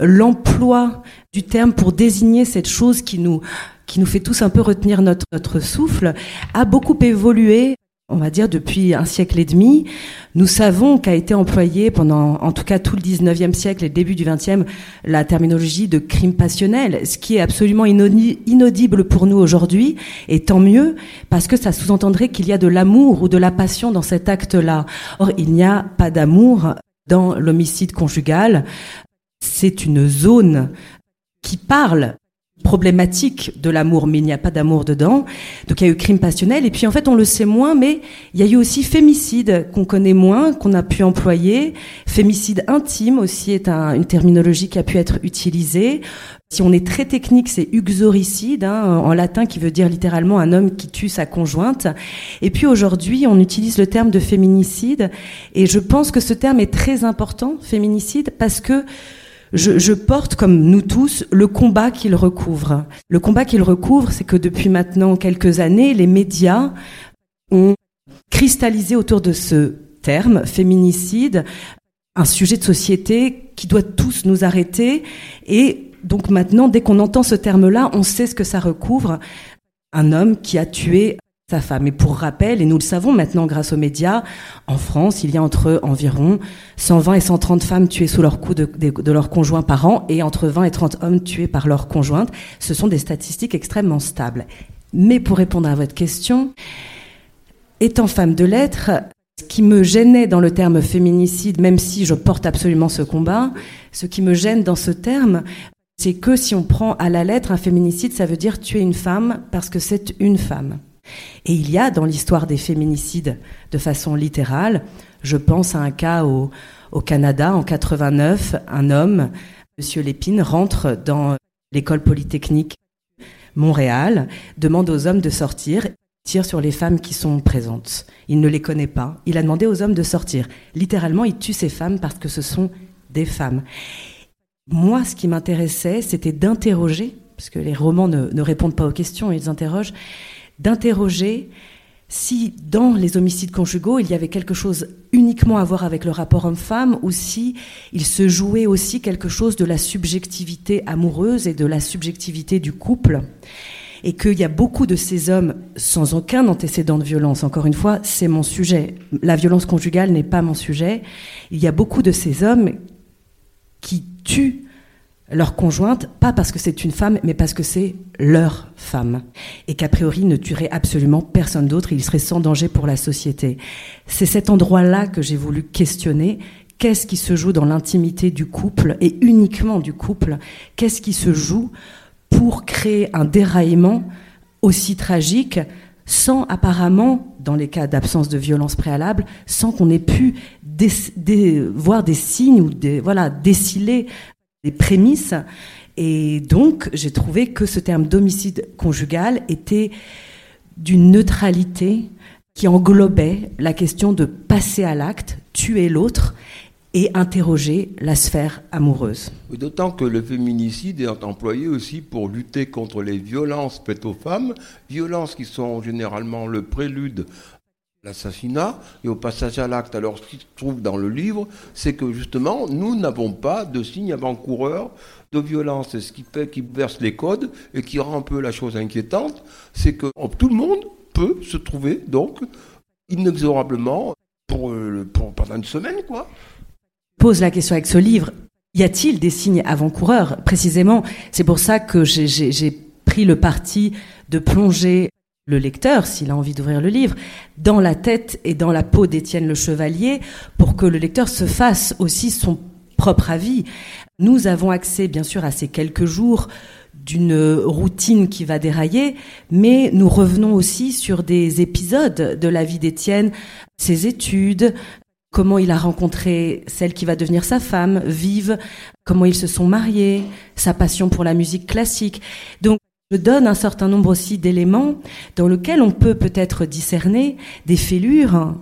l'emploi du terme pour désigner cette chose qui nous qui nous fait tous un peu retenir notre, notre souffle, a beaucoup évolué on va dire depuis un siècle et demi. Nous savons qu'a été employée pendant, en tout cas tout le 19e siècle et le début du 20e, la terminologie de crime passionnel, ce qui est absolument inaudible pour nous aujourd'hui, et tant mieux, parce que ça sous-entendrait qu'il y a de l'amour ou de la passion dans cet acte-là. Or, il n'y a pas d'amour dans l'homicide conjugal. C'est une zone qui parle problématique de l'amour, mais il n'y a pas d'amour dedans. Donc il y a eu crime passionnel, et puis en fait on le sait moins, mais il y a eu aussi fémicide qu'on connaît moins, qu'on a pu employer. Fémicide intime aussi est une terminologie qui a pu être utilisée. Si on est très technique, c'est uxoricide, hein, en latin, qui veut dire littéralement un homme qui tue sa conjointe. Et puis aujourd'hui, on utilise le terme de féminicide, et je pense que ce terme est très important, féminicide, parce que je, porte, comme nous tous, le combat qu'il recouvre. Le combat qu'il recouvre, c'est que depuis maintenant quelques années, les médias ont cristallisé autour de ce terme, féminicide, un sujet de société qui doit tous nous arrêter. Et donc maintenant, dès qu'on entend ce terme-là, on sait ce que ça recouvre. Un homme qui a tué sa femme. Et pour rappel, et nous le savons maintenant grâce aux médias, en France, il y a entre environ 120 et 130 femmes tuées sous leur coup de, de, leur conjoint par an et entre 20 et 30 hommes tués par leur conjointe. Ce sont des statistiques extrêmement stables. Mais pour répondre à votre question, étant femme de lettres, ce qui me gênait dans le terme féminicide, même si je porte absolument ce combat, ce qui me gêne dans ce terme, c'est que si on prend à la lettre un féminicide, ça veut dire tuer une femme parce que c'est une femme. Et il y a dans l'histoire des féminicides, de façon littérale, je pense à un cas au, Canada en 89, un homme, Monsieur Lépine, rentre dans l'école polytechnique Montréal, demande aux hommes de sortir, tire sur les femmes qui sont présentes. Il ne les connaît pas. Il a demandé aux hommes de sortir. Littéralement, il tue ces femmes parce que ce sont des femmes. Moi, ce qui m'intéressait, c'était d'interroger, parce que les romans ne, ne répondent pas aux questions, ils interrogent, d'interroger si dans les homicides conjugaux, il y avait quelque chose uniquement à voir avec le rapport homme-femme ou si il se jouait aussi quelque chose de la subjectivité amoureuse et de la subjectivité du couple. Et qu'il y a beaucoup de ces hommes sans aucun antécédent de violence. Encore une fois, c'est mon sujet. La violence conjugale n'est pas mon sujet. Il y a beaucoup de ces hommes qui tuent leur conjointe, pas parce que c'est une femme, mais parce que c'est leur femme, et qu'a priori ne tuerait absolument personne d'autre, il serait sans danger pour la société. C'est cet endroit-là que j'ai voulu questionner. Qu'est-ce qui se joue dans l'intimité du couple, et uniquement du couple Qu'est-ce qui se joue pour créer un déraillement aussi tragique sans apparemment, dans les cas d'absence de violence préalable, sans qu'on ait pu voir des signes ou des, voilà, déciler des prémices. Et donc, j'ai trouvé que ce terme d'homicide conjugal était d'une neutralité qui englobait la question de passer à l'acte, tuer l'autre et interroger la sphère amoureuse. D'autant que le féminicide est employé aussi pour lutter contre les violences faites aux femmes, violences qui sont généralement le prélude l'assassinat et au passage à l'acte. Alors, ce qui se trouve dans le livre, c'est que justement, nous n'avons pas de signe avant-coureur de violence. Et ce qui fait qui verse les codes et qui rend un peu la chose inquiétante, c'est que tout le monde peut se trouver, donc, inexorablement pour, euh, pour pendant une semaine, quoi. Pose la question avec ce livre. Y a-t-il des signes avant-coureurs Précisément, c'est pour ça que j'ai pris le parti de plonger le lecteur, s'il a envie d'ouvrir le livre, dans la tête et dans la peau d'Étienne le Chevalier, pour que le lecteur se fasse aussi son propre avis. Nous avons accès, bien sûr, à ces quelques jours d'une routine qui va dérailler, mais nous revenons aussi sur des épisodes de la vie d'Étienne, ses études, comment il a rencontré celle qui va devenir sa femme, Vive, comment ils se sont mariés, sa passion pour la musique classique. Donc, je donne un certain nombre aussi d'éléments dans lesquels on peut peut-être discerner des fêlures.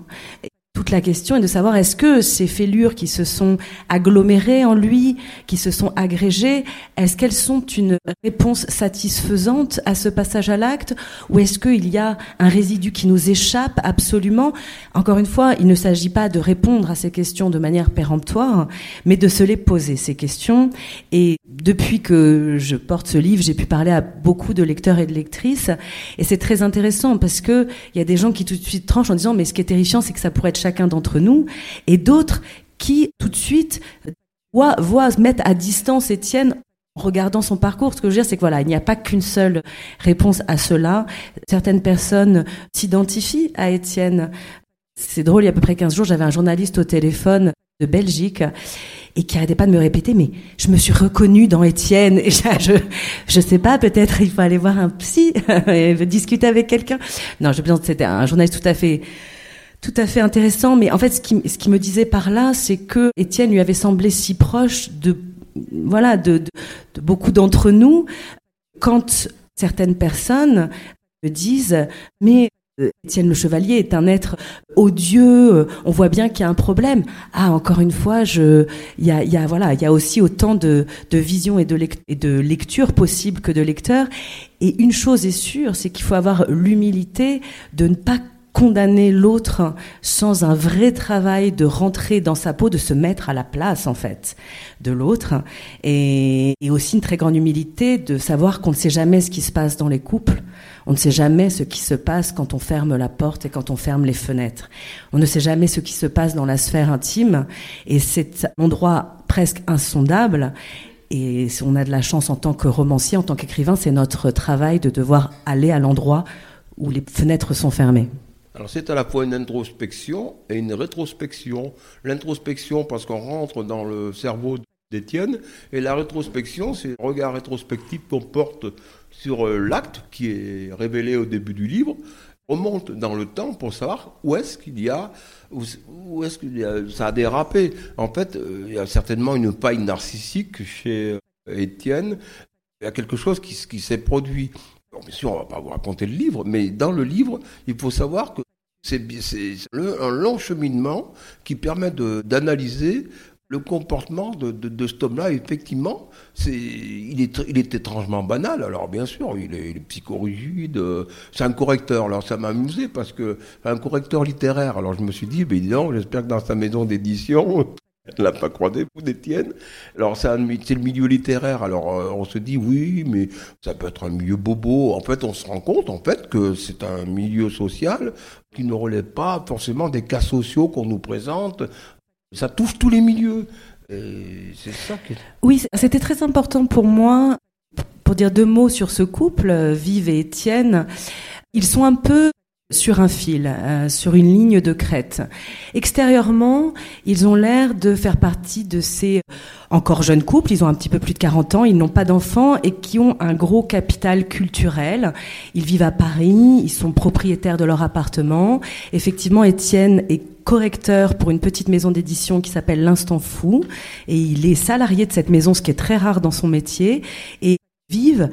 Tout toute la question est de savoir est-ce que ces fêlures qui se sont agglomérées en lui, qui se sont agrégées, est-ce qu'elles sont une réponse satisfaisante à ce passage à l'acte ou est-ce qu'il y a un résidu qui nous échappe absolument? Encore une fois, il ne s'agit pas de répondre à ces questions de manière péremptoire, mais de se les poser, ces questions. Et depuis que je porte ce livre, j'ai pu parler à beaucoup de lecteurs et de lectrices et c'est très intéressant parce que il y a des gens qui tout de suite tranchent en disant mais ce qui est terrifiant c'est que ça pourrait être chacun d'entre nous et d'autres qui tout de suite voient, voient mettre à distance Étienne en regardant son parcours, ce que je veux dire, c'est que voilà, il n'y a pas qu'une seule réponse à cela. Certaines personnes s'identifient à Étienne. C'est drôle, il y a à peu près 15 jours, j'avais un journaliste au téléphone de Belgique et qui arrêtait pas de me répéter, mais je me suis reconnue dans Étienne. Je, je sais pas, peut-être il faut aller voir un psy et discuter avec quelqu'un. Non, je que c'était un journaliste tout à fait tout à fait intéressant, mais en fait, ce qui, me disait par là, c'est que Étienne lui avait semblé si proche de, voilà, de, beaucoup d'entre nous, quand certaines personnes me disent, mais euh, Étienne le Chevalier est un être odieux. Euh, on voit bien qu'il y a un problème. Ah, encore une fois, il y a, y a y a aussi autant de, de vision et de, et de lecture possible que de lecteurs. Et une chose est sûre, c'est qu'il faut avoir l'humilité de ne pas condamner l'autre sans un vrai travail de rentrer dans sa peau, de se mettre à la place en fait de l'autre, et, aussi une très grande humilité de savoir qu'on ne sait jamais ce qui se passe dans les couples on ne sait jamais ce qui se passe quand on ferme la porte et quand on ferme les fenêtres. On ne sait jamais ce qui se passe dans la sphère intime et c'est un endroit presque insondable. Et si on a de la chance en tant que romancier, en tant qu'écrivain, c'est notre travail de devoir aller à l'endroit où les fenêtres sont fermées. Alors c'est à la fois une introspection et une rétrospection. L'introspection parce qu'on rentre dans le cerveau d'Étienne et la rétrospection, c'est le regard rétrospectif qu'on porte sur euh, l'acte qui est révélé au début du livre, remonte dans le temps pour savoir où est-ce qu'il y a, où, est-ce que ça a dérapé. En fait, euh, il y a certainement une paille narcissique chez euh, Étienne. Il y a quelque chose qui, qui s'est produit. Bien sûr, on va pas vous raconter le livre, mais dans le livre, il faut savoir que c'est un long cheminement qui permet d'analyser le comportement de, de, cet homme-là, effectivement, c'est, il, est, étrangement banal. Alors bien sûr, il est, psychorigide. Euh, c'est un correcteur. Alors ça m'a amusé parce que un correcteur littéraire. Alors je me suis dit, ben non, j'espère que dans sa maison d'édition, l'a vous d'Étienne. Alors c'est, le milieu littéraire. Alors euh, on se dit oui, mais ça peut être un milieu bobo. En fait, on se rend compte en fait que c'est un milieu social qui ne relève pas forcément des cas sociaux qu'on nous présente ça touche tous les milieux. C'est ça qui... Oui, c'était très important pour moi, pour dire deux mots sur ce couple, Vive et Étienne. Ils sont un peu sur un fil, euh, sur une ligne de crête. Extérieurement, ils ont l'air de faire partie de ces encore jeunes couples, ils ont un petit peu plus de 40 ans, ils n'ont pas d'enfants et qui ont un gros capital culturel. Ils vivent à Paris, ils sont propriétaires de leur appartement. Effectivement, Étienne est correcteur pour une petite maison d'édition qui s'appelle L'Instant Fou et il est salarié de cette maison, ce qui est très rare dans son métier et vivent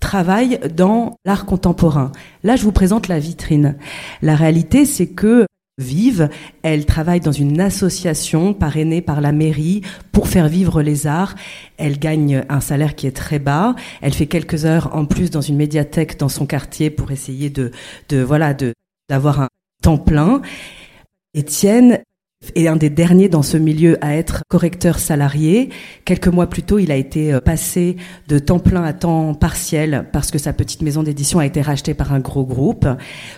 travaille dans l'art contemporain. Là, je vous présente la vitrine. La réalité, c'est que Vive, elle travaille dans une association parrainée par la mairie pour faire vivre les arts. Elle gagne un salaire qui est très bas. Elle fait quelques heures en plus dans une médiathèque dans son quartier pour essayer de, de voilà, de, d'avoir un temps plein. Étienne est un des derniers dans ce milieu à être correcteur salarié. Quelques mois plus tôt, il a été euh, passé de temps plein à temps partiel parce que sa petite maison d'édition a été rachetée par un gros groupe.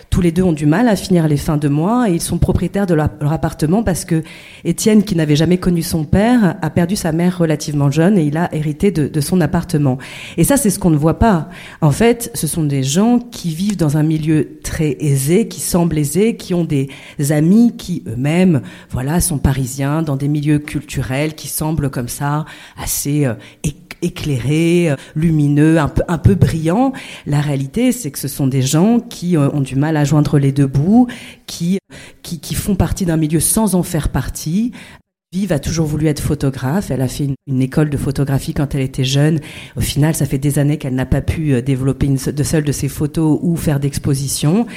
Tous les deux ont du mal à finir les fins de mois et ils sont propriétaires de leur, appartement parce que Étienne, qui n'avait jamais connu son père, a perdu sa mère relativement jeune et il a hérité de son appartement. Et ça, c'est ce qu'on ne voit pas. En fait, ce sont des gens qui vivent dans un milieu très aisé, qui semblent aisés, qui ont des amis qui eux-mêmes voilà, sont parisiens dans des milieux culturels qui semblent comme ça assez euh, éclairés, euh, lumineux, un peu, un peu brillants. La réalité, c'est que ce sont des gens qui euh, ont du mal à joindre les deux bouts, qui, qui, qui font partie d'un milieu sans en faire partie, Vive a toujours voulu être photographe. Elle a fait une, école de photographie quand elle était jeune. Au final, ça fait des années qu'elle n'a pas pu euh, développer une, de seule de ses photos ou faire d'exposition.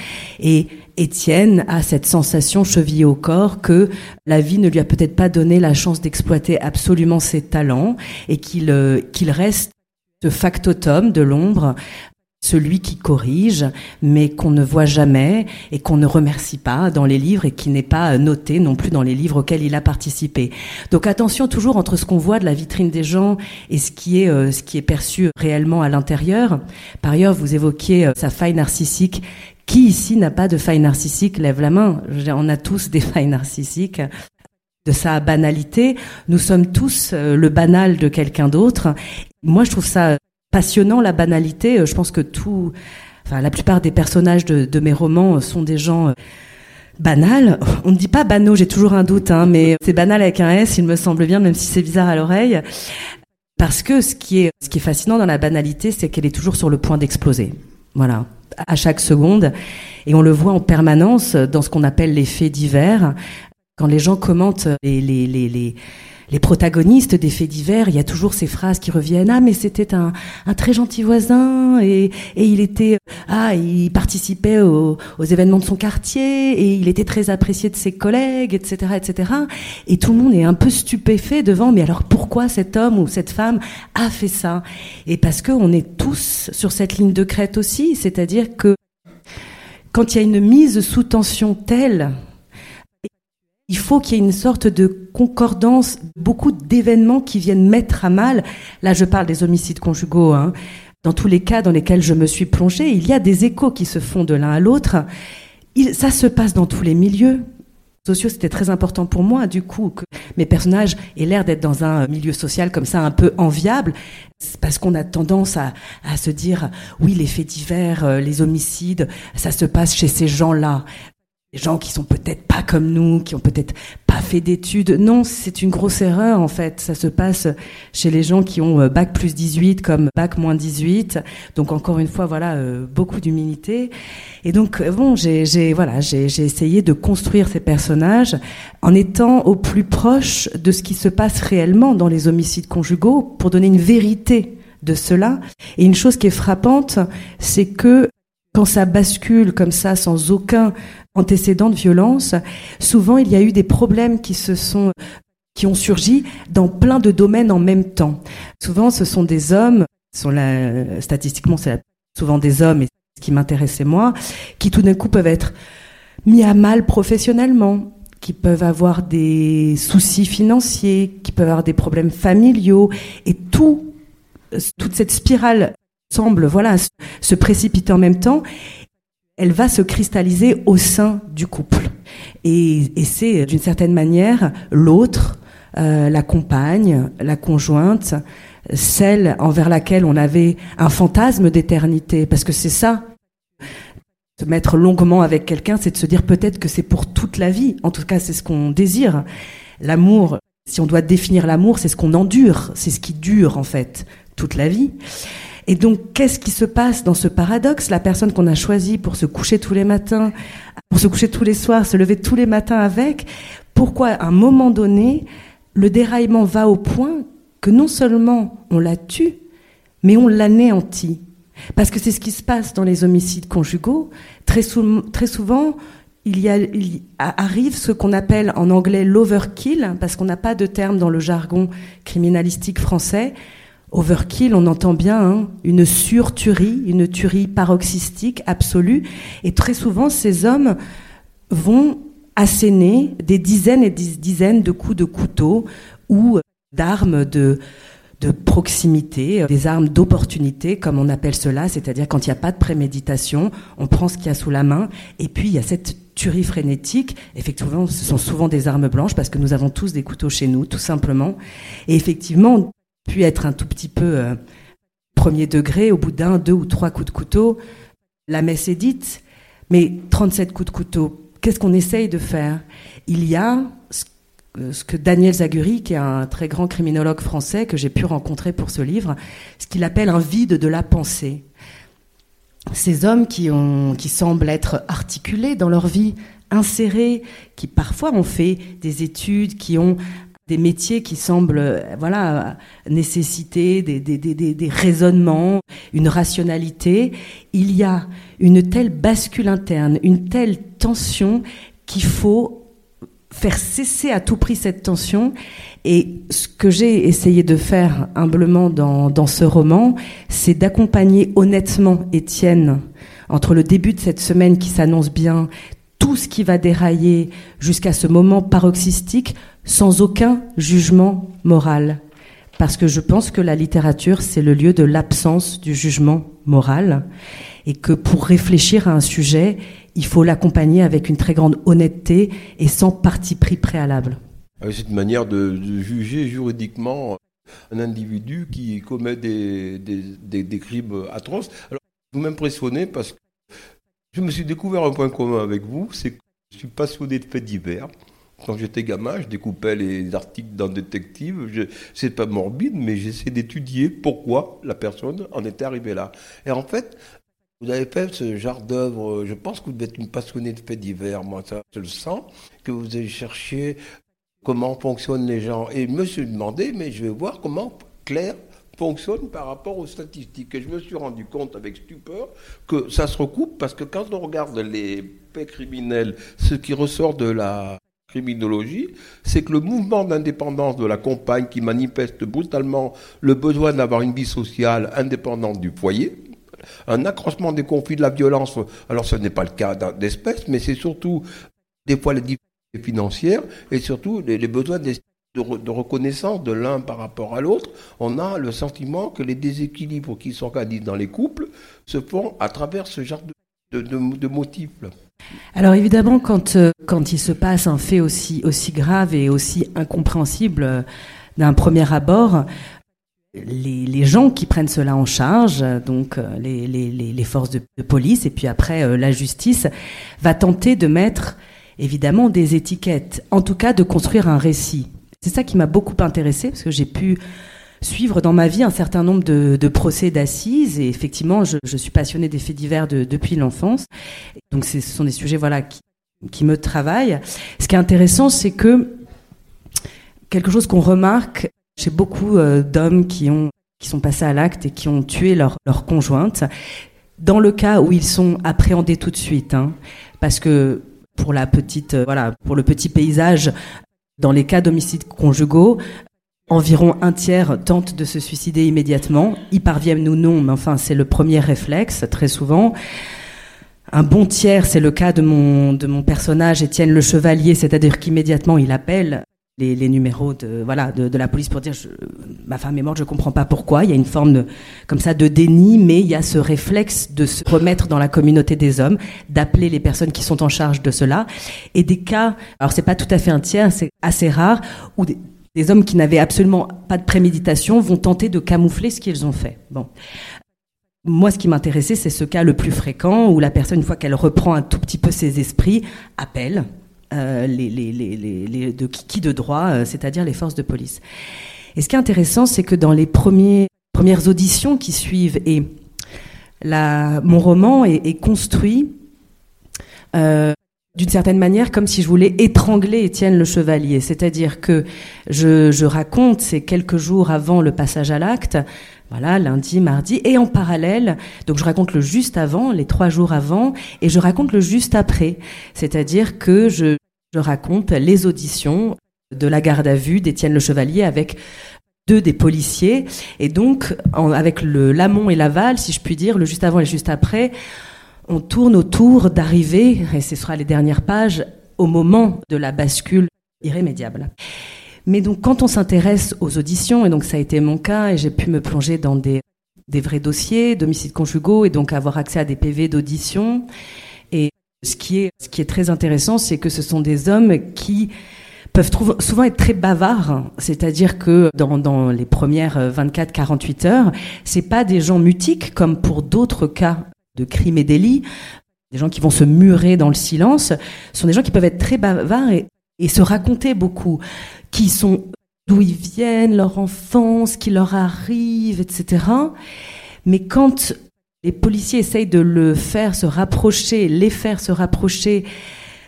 Et Étienne a cette sensation chevillée au corps que la vie ne lui a peut-être pas donné la chance d'exploiter absolument ses talents et qu'il euh, qu'il reste ce factotum de l'ombre celui qui corrige, mais qu'on ne voit jamais et qu'on ne remercie pas dans les livres et qui n'est pas noté non plus dans les livres auxquels il a participé. Donc attention toujours entre ce qu'on voit de la vitrine des gens et ce qui est euh, perçu réellement à l'intérieur. Par ailleurs, vous évoquiez euh, sa faille narcissique. Qui ici n'a pas de faille narcissique? Lève la main. On a tous des failles narcissiques de sa banalité. Nous sommes tous euh, le banal de quelqu'un d'autre. Moi, je trouve ça passionnant la banalité. Euh, je pense que tout, enfin la plupart des personnages de, mes romans sont des gens euh, banals. On ne dit pas banaux, j'ai toujours un doute, hein, mais c'est banal avec un S, il me semble bien, même si c'est bizarre à l'oreille. Parce que ce qui est, ce qui est fascinant dans la banalité, c'est qu'elle est toujours sur le point d'exploser. Voilà, à chaque seconde. Et on le voit en permanence dans ce qu'on appelle les faits divers. Quand les gens commentent les, les, les les protagonistes des faits divers, il y a toujours ces phrases qui reviennent. Ah, mais c'était un, un, très gentil voisin et, et, il était ah, il participait aux, aux, événements de son quartier et il était très apprécié de ses collègues, etc., etc. Et tout le monde est un peu stupéfait devant. Mais alors pourquoi cet homme ou cette femme a fait ça? Et parce que on est tous sur cette ligne de crête aussi, c'est-à-dire que quand il y a une mise sous tension telle il faut qu'il y ait une sorte de concordance, beaucoup d'événements qui viennent mettre à mal. Là, je parle des homicides conjugaux. Hein. Dans tous les cas dans lesquels je me suis plongée, il y a des échos qui se font de l'un à l'autre. Ça se passe dans tous les milieux sociaux, c'était très important pour moi, du coup, que mes personnages aient l'air d'être dans un milieu social comme ça, un peu enviable, parce qu'on a tendance à, à, se dire, oui, les faits divers, euh, les homicides, ça se passe chez ces gens-là des gens qui sont peut-être pas comme nous, qui ont peut-être pas fait d'études. Non, c'est une grosse erreur en fait. Ça se passe chez les gens qui ont euh, bac plus 18 comme bac moins 18. Donc encore une fois, voilà, euh, beaucoup d'humilité. Et donc euh, bon, j'ai voilà, j'ai essayé de construire ces personnages en étant au plus proche de ce qui se passe réellement dans les homicides conjugaux pour donner une vérité de cela. Et une chose qui est frappante, c'est que quand ça bascule comme ça, sans aucun antécédent de violence, souvent il y a eu des problèmes qui se sont qui ont surgi dans plein de domaines en même temps. Souvent, ce sont des hommes, statistiquement, c'est souvent des hommes, et ce qui m'intéressait moi, qui tout d'un coup peuvent être mis à mal professionnellement, qui peuvent avoir des soucis financiers, qui peuvent avoir des problèmes familiaux, et tout, toute cette spirale semble voilà se précipiter en même temps elle va se cristalliser au sein du couple. Et, et c'est d'une certaine manière l'autre euh, la compagne la conjointe celle envers laquelle on avait un fantasme d'éternité. Parce que c'est ça. Se mettre longuement avec quelqu'un c'est de se dire peut-être que c'est pour toute la vie. En tout cas c'est ce qu'on désire. L'amour si on doit définir l'amour c'est ce qu'on endure. C'est ce qui dure en fait toute la vie et donc, qu'est-ce qui se passe dans ce paradoxe? La personne qu'on a choisie pour se coucher tous les matins, pour se coucher tous les soirs, se lever tous les matins avec, pourquoi à un moment donné, le déraillement va au point que non seulement on la tue, mais on l'anéantit? Parce que c'est ce qui se passe dans les homicides conjugaux. Très, souvent, il arrive ce qu'on appelle en anglais l'overkill, parce qu'on n'a pas de terme dans le jargon criminalistique français, Overkill, on entend bien hein, une surtuerie, une tuerie paroxystique absolue. Et très souvent, ces hommes vont asséner des dizaines et dizaines de coups de couteau ou d'armes de, de proximité, des armes d'opportunité, comme on appelle cela, c'est-à-dire quand il n'y a pas de préméditation, on prend ce qu'il y a sous la main, et puis il y a cette tuerie frénétique. Effectivement, ce sont souvent des armes blanches parce que nous avons tous des couteaux chez nous, tout simplement. Et effectivement, puis être un tout petit peu euh, premier degré, au bout d'un, deux ou trois coups de couteau, la messe est dite, mais 37 coups de couteau, qu'est-ce qu'on essaye de faire? Il y a euh, ce que Daniel Zaguri, qui est un très grand criminologue français que j'ai pu rencontrer pour ce livre, ce qu'il appelle un vide de la pensée. Ces hommes qui, qui semblent être articulés dans leur vie, insérés, qui parfois ont fait des études, qui ont des métiers qui semblent euh, voilà nécessiter des, des, des, des, raisonnements, une rationalité, il y a une telle bascule interne, une telle tension qu'il faut faire cesser à tout prix cette tension. Et ce que j'ai essayé de faire humblement dans, dans ce roman, c'est d'accompagner honnêtement Étienne entre le début de cette semaine qui s'annonce bien, tout ce qui va dérailler jusqu'à ce moment paroxystique sans aucun jugement moral. Parce que je pense que la littérature, c'est le lieu de l'absence du jugement moral et que pour réfléchir à un sujet, il faut l'accompagner avec une très grande honnêteté et sans parti pris préalable. Ah c'est une manière de, juger juridiquement un individu qui commet des, des, des, crimes atroces. Alors, vous m'impressionnez parce que je me suis découvert un point commun avec vous, c'est que je suis passionné de faits divers. Quand j'étais gamin, je découpais les articles dans Détective. C'est pas morbide, mais j'essaie d'étudier pourquoi la personne en était arrivée là. Et en fait, vous avez fait ce genre d'œuvre. Je pense que vous êtes une passionnée de faits divers. Moi, ça, je le sens. Que vous avez cherché comment fonctionnent les gens. Et je me suis demandé, mais je vais voir comment Claire fonctionne par rapport aux statistiques. Et je me suis rendu compte avec stupeur que ça se recoupe parce que quand on regarde les faits criminels, ce qui ressort de la c'est que le mouvement d'indépendance de la compagne qui manifeste brutalement le besoin d'avoir une vie sociale indépendante du foyer, un accroissement des conflits, de la violence, alors ce n'est pas le cas d'espèces, mais c'est surtout des fois les difficultés financières et surtout les, besoins de, de, reconnaissance de l'un par rapport à l'autre. On a le sentiment que les déséquilibres qui s'organisent dans les couples se font à travers ce genre de, de motifs. Alors évidemment, quand, euh, quand il se passe un fait aussi, aussi grave et aussi incompréhensible euh, d'un premier abord, les, les, gens qui prennent cela en charge, donc euh, les, les, les forces de, police et puis après la justice, va tenter de mettre évidemment des étiquettes, en tout cas de construire un récit. C'est ça qui m'a beaucoup intéressé parce que j'ai pu suivre dans ma vie un certain nombre de, procès d'assises. Et effectivement je, suis passionnée des faits divers de, depuis l'enfance. Donc ce sont des sujets voilà qui, qui me travaillent. Ce qui est intéressant c'est que quelque chose qu'on remarque chez beaucoup euh, d'hommes qui ont qui sont passés à l'acte et qui ont tué leur, leur conjointe dans le cas où ils sont appréhendés tout de suite hein, parce que pour la petite euh, voilà pour le petit paysage dans les cas d'homicides conjugaux Environ un tiers tentent de se suicider immédiatement. Y parviennent ou non, mais enfin, c'est le premier réflexe, très souvent. Un bon tiers, c'est le cas de mon, de mon personnage, Étienne le Chevalier, c'est-à-dire qu'immédiatement, il appelle les, les, numéros de, voilà, de, de la police pour dire je, ma femme est morte, je comprends pas pourquoi. Il y a une forme de, comme ça de déni, mais il y a ce réflexe de se remettre dans la communauté des hommes, d'appeler les personnes qui sont en charge de cela. Et des cas, alors c'est pas tout à fait un tiers, c'est assez rare, où des, des hommes qui n'avaient absolument pas de préméditation vont tenter de camoufler ce qu'ils ont fait. Moi, ce qui m'intéressait, c'est ce cas le plus fréquent où la personne, une fois qu'elle reprend un tout petit peu ses esprits, appelle euh, les, de qui de droit, euh, c'est-à-dire les forces de police. Et ce qui est intéressant, c'est que dans les premières auditions qui suivent, et mon roman est, est construit euh, d'une certaine manière comme si je voulais étrangler Étienne le Chevalier. C'est-à-dire que je, je, raconte ces quelques jours avant le passage à l'acte, voilà, lundi, mardi, et en parallèle, donc je raconte le juste avant, les trois jours avant, et je raconte le juste après. C'est-à-dire que je, je raconte les auditions de la garde à vue d'Étienne le Chevalier avec deux des policiers, et donc en, avec le l'amont et l'aval, si je puis dire, le juste avant et le juste après, on tourne autour d'arriver, et ce sera les dernières pages, au moment de la bascule irrémédiable. Mais donc quand on s'intéresse aux auditions, et donc ça a été mon cas, et j'ai pu me plonger dans des, vrais dossiers d'homicides conjugaux, et donc avoir accès à des PV d'audition, et ce qui est, ce qui est très intéressant, c'est que ce sont des hommes qui peuvent souvent être très bavards, c'est-à-dire que dans, dans les premières 24-48 heures, c'est pas des gens mutiques comme pour d'autres cas de crimes et délits, des gens qui vont se murer dans le silence, sont des gens qui peuvent être très bavards et, se raconter beaucoup, qui sont d'où ils viennent, leur enfance, qui leur arrive, etc. Mais quand les policiers essayent de le faire se rapprocher, les faire se rapprocher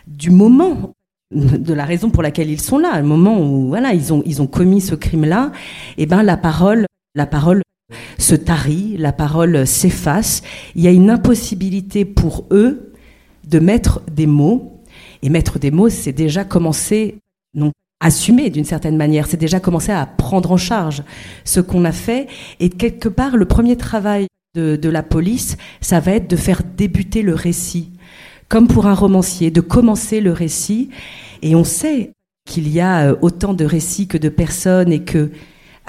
du moment de la raison pour laquelle ils sont là, le moment où voilà ils ont ils ont commis ce crime-là, et eh ben la parole la parole se tarit, la parole s'efface. Il y a une impossibilité pour eux de mettre des mots. Et mettre des mots, c'est déjà commencer, non, assumer d'une certaine manière, c'est déjà commencer à prendre en charge ce qu'on a fait. Et quelque part, le premier travail de, la police, ça va être de faire débuter le récit. Comme pour un romancier, de commencer le récit. Et on sait qu'il y a euh, autant de récits que de personnes et que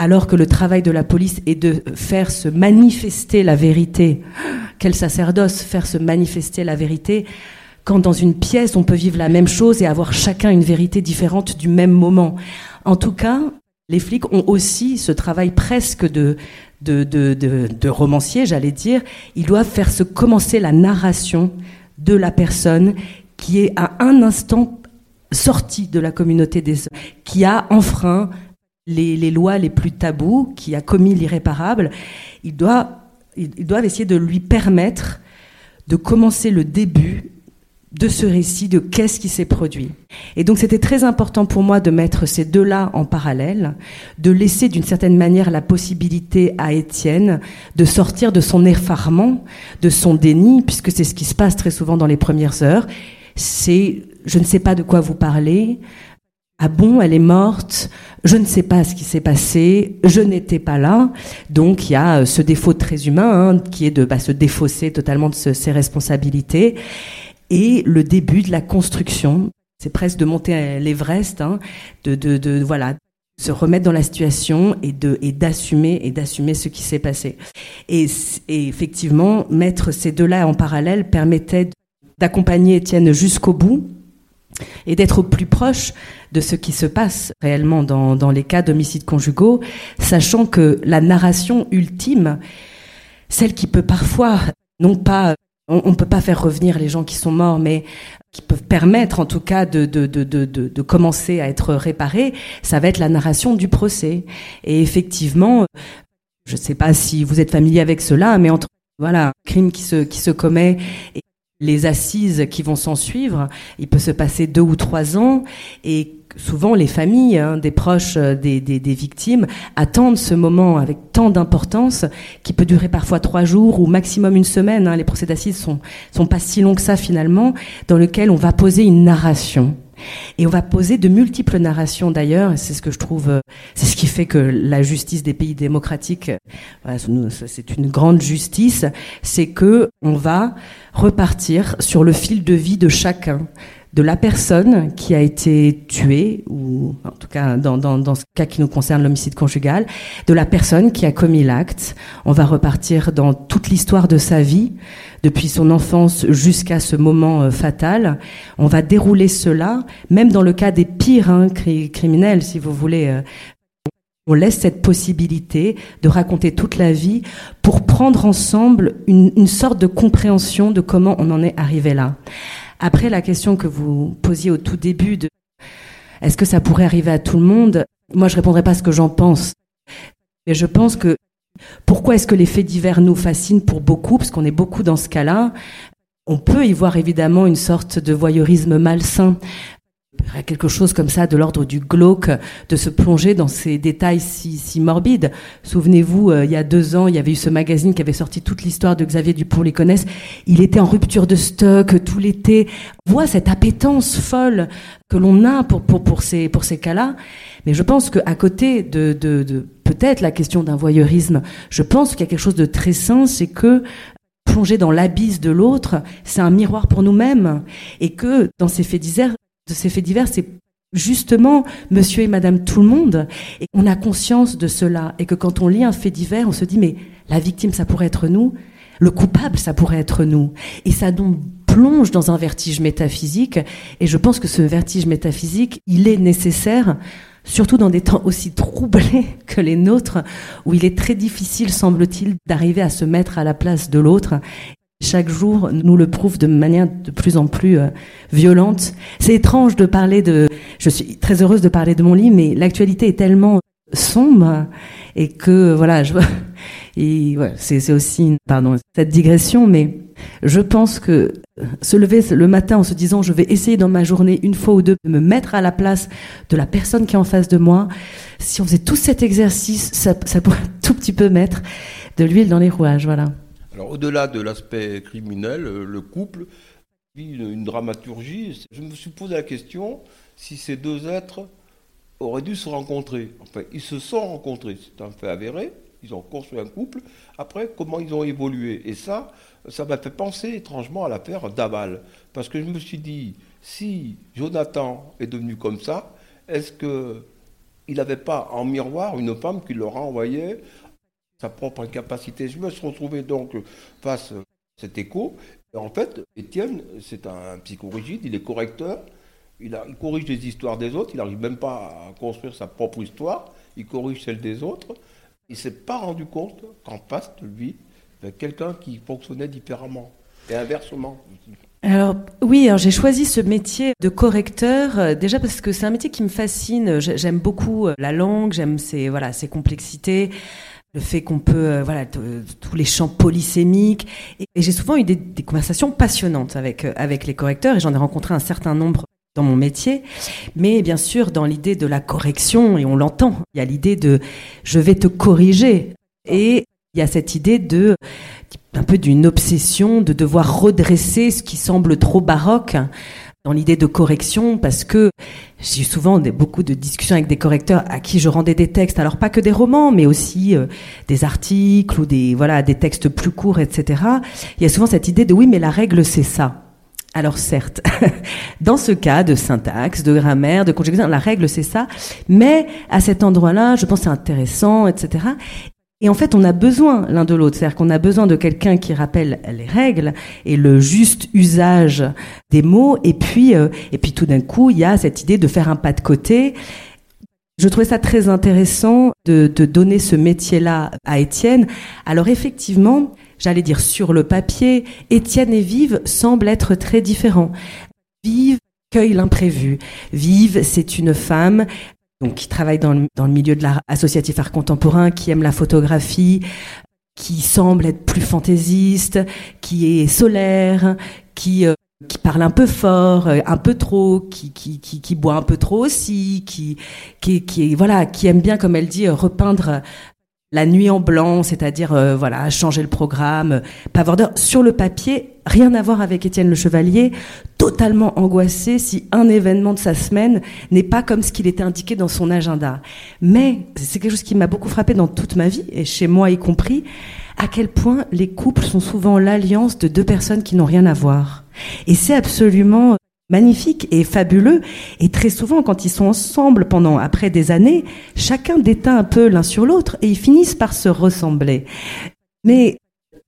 alors que le travail de la police est de faire se manifester la vérité. Quel sacerdoce, faire se manifester la vérité, quand dans une pièce on peut vivre la même chose et avoir chacun une vérité différente du même moment? En tout cas, les flics ont aussi ce travail presque de, romancier, j'allais dire. Ils doivent faire se commencer la narration de la personne qui est à un instant sortie de la communauté des qui a enfreint les, lois les plus tabous, qui a commis l'irréparable, ils doivent, ils doivent essayer de lui permettre de commencer le début de ce récit de qu'est-ce qui s'est produit. Et donc c'était très important pour moi de mettre ces deux-là en parallèle, de laisser d'une certaine manière la possibilité à Étienne de sortir de son effarement, de son déni, puisque c'est ce qui se passe très souvent dans les premières heures. C'est je ne sais pas de quoi vous parlez, ah bon, elle est morte, je ne sais pas ce qui s'est passé, je n'étais pas là. Donc il y a euh, ce défaut très humain hein, qui est de bah, se défausser totalement de ses responsabilités. Et le début de la construction, c'est presque de monter à l'Everest, hein, de, de, de, voilà, se remettre dans la situation et de et d'assumer et d'assumer ce qui s'est passé. Et, et effectivement, mettre ces deux-là en parallèle permettait d'accompagner Étienne jusqu'au bout et d'être au plus proche de ce qui se passe réellement dans, dans les cas d'homicides conjugaux, sachant que la narration ultime, celle qui peut parfois, non pas, on ne peut pas faire revenir les gens qui sont morts, mais qui peuvent permettre en tout cas de, de, de, de, de commencer à être réparés, ça va être la narration du procès. Et effectivement, je ne sais pas si vous êtes familier avec cela, mais entre voilà, un crime qui se, qui se commet et les assises qui vont s'en suivre, il peut se passer deux ou trois ans et souvent les familles hein, des proches euh, des, des, des, victimes attendent ce moment avec tant d'importance qui peut durer parfois trois jours ou maximum une semaine. Hein. Les procès d'assises sont, sont pas si longs que ça finalement, dans lequel on va poser une narration. Et on va poser de multiples narrations d'ailleurs, c'est ce que je trouve, euh, c'est ce qui fait que la justice des pays démocratiques, euh, c'est une grande justice, c'est que on va repartir sur le fil de vie de chacun de la personne qui a été tuée, ou en tout cas dans, dans, dans ce cas qui nous concerne l'homicide conjugal, de la personne qui a commis l'acte. On va repartir dans toute l'histoire de sa vie, depuis son enfance jusqu'à ce moment euh, fatal. On va dérouler cela, même dans le cas des pires hein, criminels, si vous voulez. Euh, on laisse cette possibilité de raconter toute la vie pour prendre ensemble une, une sorte de compréhension de comment on en est arrivé là. Après, la question que vous posiez au tout début de est-ce que ça pourrait arriver à tout le monde? Moi, je répondrai pas ce que j'en pense. Mais je pense que pourquoi est-ce que les faits divers nous fascinent pour beaucoup? Parce qu'on est beaucoup dans ce cas-là. On peut y voir évidemment une sorte de voyeurisme malsain quelque chose comme ça de l'ordre du glauque, de se plonger dans ces détails si, si morbides. Souvenez-vous, euh, il y a deux ans, il y avait eu ce magazine qui avait sorti toute l'histoire de Xavier dupont connaisse Il était en rupture de stock tout l'été. Voit cette appétence folle que l'on a pour, pour, pour ces, pour ces cas-là. Mais je pense qu'à côté de, de, de peut-être la question d'un voyeurisme, je pense qu'il y a quelque chose de très sain, c'est que plonger dans l'abysse de l'autre, c'est un miroir pour nous-mêmes. Et que dans ces faits divers, de ces faits divers, c'est justement monsieur et madame tout le monde. Et on a conscience de cela. Et que quand on lit un fait divers, on se dit, mais la victime, ça pourrait être nous. Le coupable, ça pourrait être nous. Et ça nous plonge dans un vertige métaphysique. Et je pense que ce vertige métaphysique, il est nécessaire, surtout dans des temps aussi troublés que les nôtres, où il est très difficile, semble-t-il, d'arriver à se mettre à la place de l'autre chaque jour nous le prouve de manière de plus en plus euh, violente. C'est étrange de parler de... Je suis très heureuse de parler de mon livre, mais l'actualité est tellement sombre et que voilà, je, Et ouais, c'est aussi, pardon, cette digression, mais je pense que se lever le matin en se disant je vais essayer dans ma journée une fois ou deux de me mettre à la place de la personne qui est en face de moi, si on faisait tout cet exercice, ça, ça pourrait un tout petit peu mettre de l'huile dans les rouages, voilà. Au-delà de l'aspect criminel, euh, le couple vit une, dramaturgie. Je me suis posé la question si ces deux êtres auraient dû se rencontrer. Enfin, ils se sont rencontrés, c'est un fait avéré. Ils ont construit un couple. Après, comment ils ont évolué? Et ça, ça m'a fait penser étrangement à l'affaire Daval. Parce que je me suis dit, si Jonathan est devenu comme ça, est-ce qu'il n'avait pas en miroir une femme qui leur envoyé sa propre incapacité Je me suis retrouvé donc face à cet écho. Et en fait, Étienne, c'est un psychorigide, il est correcteur. Il, il, corrige les histoires des autres, il n'arrive même pas à construire sa propre histoire, il corrige celle des autres. Il ne s'est pas rendu compte qu'en face de lui, quelqu'un qui fonctionnait différemment. Et inversement. Alors oui, alors j'ai choisi ce métier de correcteur euh, déjà parce que c'est un métier qui me fascine. J'aime beaucoup euh, la langue, j'aime ses voilà ses complexités, le fait qu'on peut euh, voilà tous les champs polysémiques. Et, j'ai souvent eu des, conversations passionnantes avec avec les correcteurs et j'en ai rencontré un certain nombre dans mon métier, mais bien sûr dans l'idée de la correction et on l'entend. Il y a l'idée de je vais te corriger et il y a cette idée de un peu d'une obsession de devoir redresser ce qui semble trop baroque dans l'idée de correction parce que j'ai souvent beaucoup de discussions avec des correcteurs à qui je rendais des textes. Alors pas que des romans mais aussi euh, des articles ou des voilà des textes plus courts etc il y a souvent cette idée de oui mais la règle c'est ça. Alors certes, dans ce cas de syntaxe, de grammaire, de conjugaison, la règle c'est ça, mais à cet endroit-là, je pense c'est intéressant, etc. Et en fait, on a besoin l'un de l'autre. C'est-à-dire qu'on a besoin de quelqu'un qui rappelle les règles et le juste usage des mots. Et puis, euh, et puis tout d'un coup, il y a cette idée de faire un pas de côté. Je trouvais ça très intéressant de, de donner ce métier-là à Étienne. Alors effectivement, j'allais dire sur le papier, Étienne et Vive semblent être très différents. Vive cueille l'imprévu. Vive, c'est une femme donc qui travaille dans le, dans le milieu de l'art associatif art contemporain, qui aime la photographie, qui semble être plus fantaisiste, qui est solaire, qui euh, qui parle un peu fort, euh, un peu trop, qui, qui, qui, qui boit un peu trop aussi, qui, qui, qui, voilà, qui aime bien, comme elle dit, repeindre la nuit en blanc, c'est-à-dire euh, voilà changer le programme, pas avoir. Sur le papier, rien à voir avec Étienne Le Chevalier, totalement angoissé si un événement de sa semaine n'est pas comme ce qu'il était indiqué dans son agenda. Mais c'est quelque chose qui m'a beaucoup frappé dans toute ma vie et chez moi y compris, à quel point les couples sont souvent l'alliance de deux personnes qui n'ont rien à voir. Et c'est absolument magnifique et fabuleux. Et très souvent, quand ils sont ensemble pendant, après des années, chacun déteint un peu l'un sur l'autre et ils finissent par se ressembler. Mais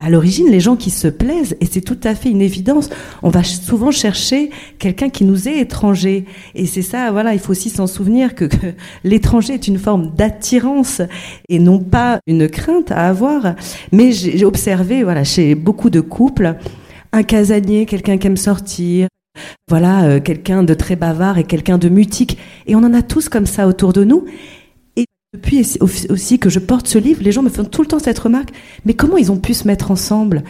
à l'origine, les gens qui se plaisent, et c'est tout à fait une évidence, on va souvent chercher quelqu'un qui nous est étranger. Et c'est ça, voilà, il faut aussi s'en souvenir que, que l'étranger est une forme d'attirance et non pas une crainte à avoir. Mais j'ai observé, voilà, chez beaucoup de couples, un casanier, quelqu'un qui aime sortir, voilà, euh, quelqu'un de très bavard et quelqu'un de mutique. Et on en a tous comme ça autour de nous. Et depuis aussi que je porte ce livre, les gens me font tout le temps cette remarque. Mais comment ils ont pu se mettre ensemble?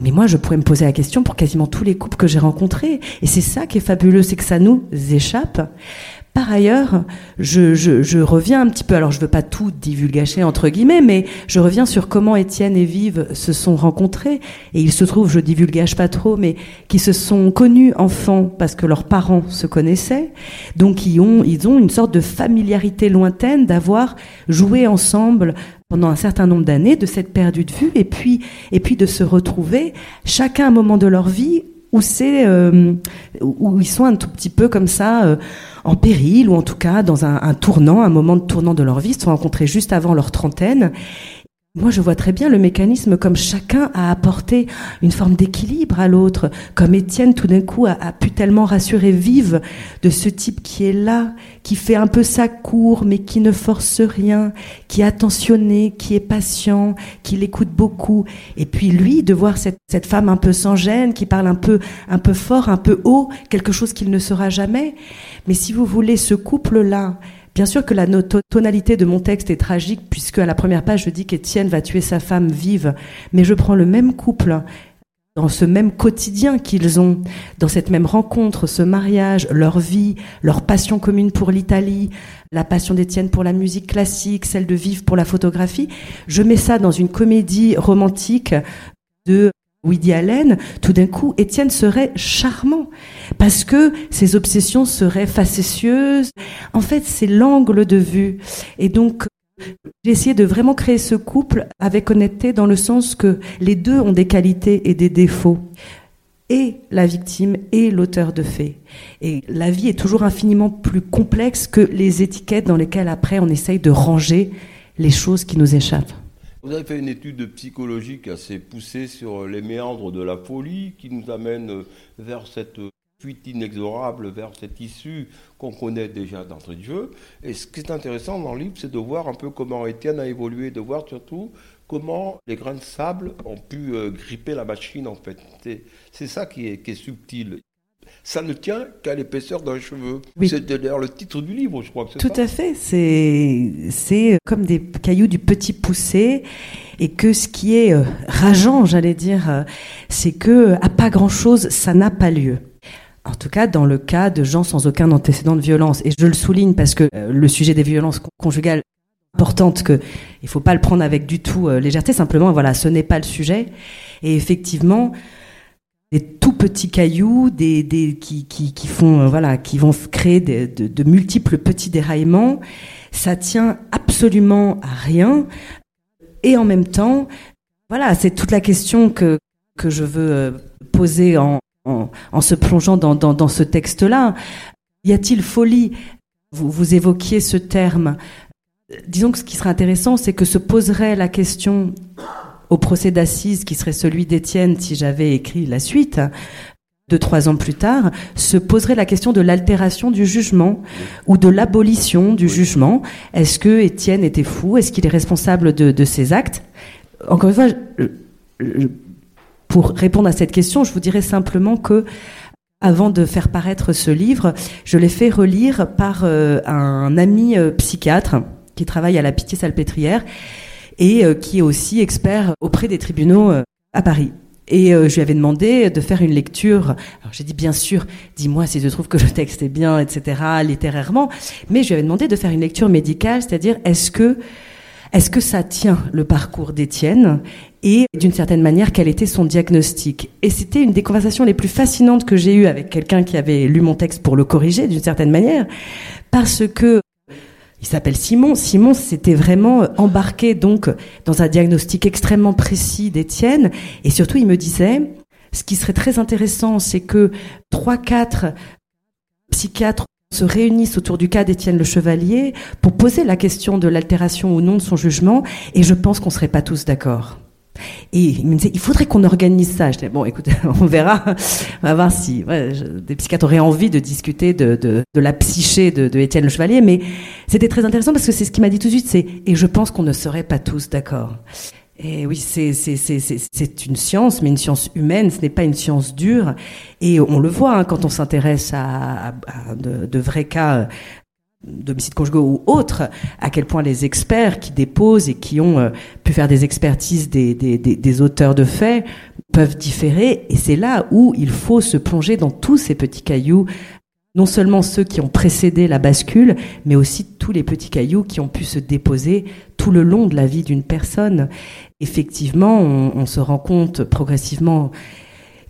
Mais moi, je pourrais me poser la question pour quasiment tous les couples que j'ai rencontrés. Et c'est ça qui est fabuleux, c'est que ça nous échappe. Par ailleurs, je, reviens un petit peu, alors je veux pas tout divulgacher entre guillemets, mais je reviens sur comment Étienne et Vive se sont rencontrés. Et il se trouve, je divulgage pas trop, mais qui se sont connus enfants parce que leurs parents se connaissaient. Donc ils ont, ils ont une sorte de familiarité lointaine d'avoir joué ensemble pendant un certain nombre d'années, de s'être perdus de vue, et puis, et puis de se retrouver, chacun à un moment de leur vie où c'est euh, où ils sont un tout petit peu comme ça euh, en péril ou en tout cas dans un, tournant, un moment de tournant de leur vie, se sont rencontrés juste avant leur trentaine moi, je vois très bien le mécanisme comme chacun a apporté une forme d'équilibre à l'autre, comme Étienne tout d'un coup a, pu tellement rassurer Vive de ce type qui est là, qui fait un peu sa cour, mais qui ne force rien, qui est attentionné, qui est patient, qui l'écoute beaucoup. Et puis lui, de voir cette, cette femme un peu sans gêne, qui parle un peu, un peu fort, un peu haut, quelque chose qu'il ne sera jamais. Mais si vous voulez, ce couple-là, Bien sûr que la tonalité de mon texte est tragique, puisque à la première page, je dis qu'Étienne va tuer sa femme vive, mais je prends le même couple dans ce même quotidien qu'ils ont, dans cette même rencontre, ce mariage, leur vie, leur passion commune pour l'Italie, la passion d'Étienne pour la musique classique, celle de Vive pour la photographie, je mets ça dans une comédie romantique de Woody Allen, tout d'un coup, Étienne serait charmant parce que ses obsessions seraient facétieuses. En fait, c'est l'angle de vue. Et donc, j'ai essayé de vraiment créer ce couple avec honnêteté dans le sens que les deux ont des qualités et des défauts. Et la victime et l'auteur de faits. Et la vie est toujours infiniment plus complexe que les étiquettes dans lesquelles après on essaye de ranger les choses qui nous échappent. Vous avez fait une étude psychologique assez poussée sur les méandres de la folie qui nous amène vers cette fuite inexorable vers cette issue qu'on connaît déjà d'entrée de jeu. Et ce qui est intéressant dans le livre, c'est de voir un peu comment Étienne a évolué, de voir surtout comment les grains de sable ont pu euh, gripper la machine en fait. C'est ça qui est, subtil. Ça ne tient qu'à l'épaisseur d'un cheveu. C'est d'ailleurs le titre du livre, je crois que Tout à fait. C'est comme des cailloux du petit poussé. Et que ce qui est euh, rageant, j'allais dire, euh, c'est que à pas grand chose, ça n'a pas lieu. En tout cas, dans le cas de gens sans aucun antécédent de violence. Et je le souligne parce que euh, le sujet des violences conjugales importante que il faut pas le prendre avec du tout euh, légèreté simplement voilà ce n'est pas le sujet et effectivement des tout petits cailloux des, des qui, qui, qui font euh, voilà qui vont créer de, de, multiples petits déraillements ça tient absolument à rien et en même temps voilà c'est toute la question que que je veux poser en, en, se plongeant dans, ce texte-là. Y a-t-il folie? Vous, vous évoquiez ce terme. Disons que ce qui serait intéressant, c'est que se poserait la question au procès d'assises, qui serait celui d'Étienne si j'avais écrit la suite, deux, trois ans plus tard, se poserait la question de l'altération du jugement ou de l'abolition du jugement. Est-ce que Étienne était fou? Est-ce qu'il est responsable de, de ses actes? Encore une fois, pour répondre à cette question, je vous dirais simplement que avant de faire paraître ce livre, je l'ai fait relire par euh, un ami euh, psychiatre qui travaille à la Pitié-Salpêtrière et euh, qui est aussi expert auprès des tribunaux à Paris. Et je lui avais demandé de faire une lecture. Alors j'ai dit bien sûr, dis-moi si je trouve que le texte est bien, etc. littérairement. Mais je lui avais demandé de faire une lecture médicale, c'est-à-dire est-ce que est-ce que ça tient le parcours d'Étienne et d'une certaine manière quel était son diagnostic? Et c'était une des conversations les plus fascinantes que j'ai eues avec quelqu'un qui avait lu mon texte pour le corriger d'une certaine manière, parce que il s'appelle Simon. Simon s'était vraiment embarqué donc dans un diagnostic extrêmement précis d'Étienne, et surtout il me disait, ce qui serait très intéressant, c'est que trois, quatre psychiatres se réunissent autour du cas d'Étienne le Chevalier pour poser la question de l'altération ou non de son jugement, et je pense qu'on serait pas tous d'accord. Et il me disait, il faudrait qu'on organise ça. Je disais, bon, écoute, on verra. On va voir si des psychiatres auraient envie de discuter de, la psyché de, Étienne Le Chevalier. Mais c'était très intéressant parce que c'est ce qu'il m'a dit tout de suite. C'est, et je pense qu'on ne serait pas tous d'accord. Et oui, c'est, une science, mais une science humaine, ce n'est pas une science dure. Et on le voit hein, quand on s'intéresse à, de, vrais cas d'homicides conjugaux ou autres, à quel point les experts qui déposent et qui ont euh, pu faire des expertises des, auteurs de faits peuvent différer. Et c'est là où il faut se plonger dans tous ces petits cailloux, non seulement ceux qui ont précédé la bascule, mais aussi tous les petits cailloux qui ont pu se déposer tout le long de la vie d'une personne. Effectivement, on se rend compte progressivement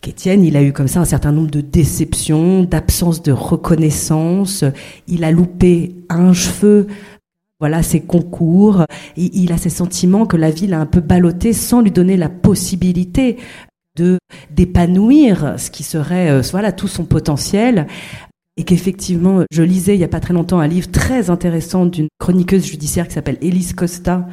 qu'Étienne, il a eu comme ça un certain nombre de déceptions, d'absence de reconnaissance. Il a loupé un cheveu. Voilà ses concours, il a ces sentiments que la vie l'a un peu ballotté sans lui donner la possibilité de d'épanouir ce qui serait euh, voilà tout son potentiel. Et qu'effectivement je lisais il y a pas très longtemps un livre très intéressant d'une chroniqueuse judiciaire qui s'appelle Elise Costa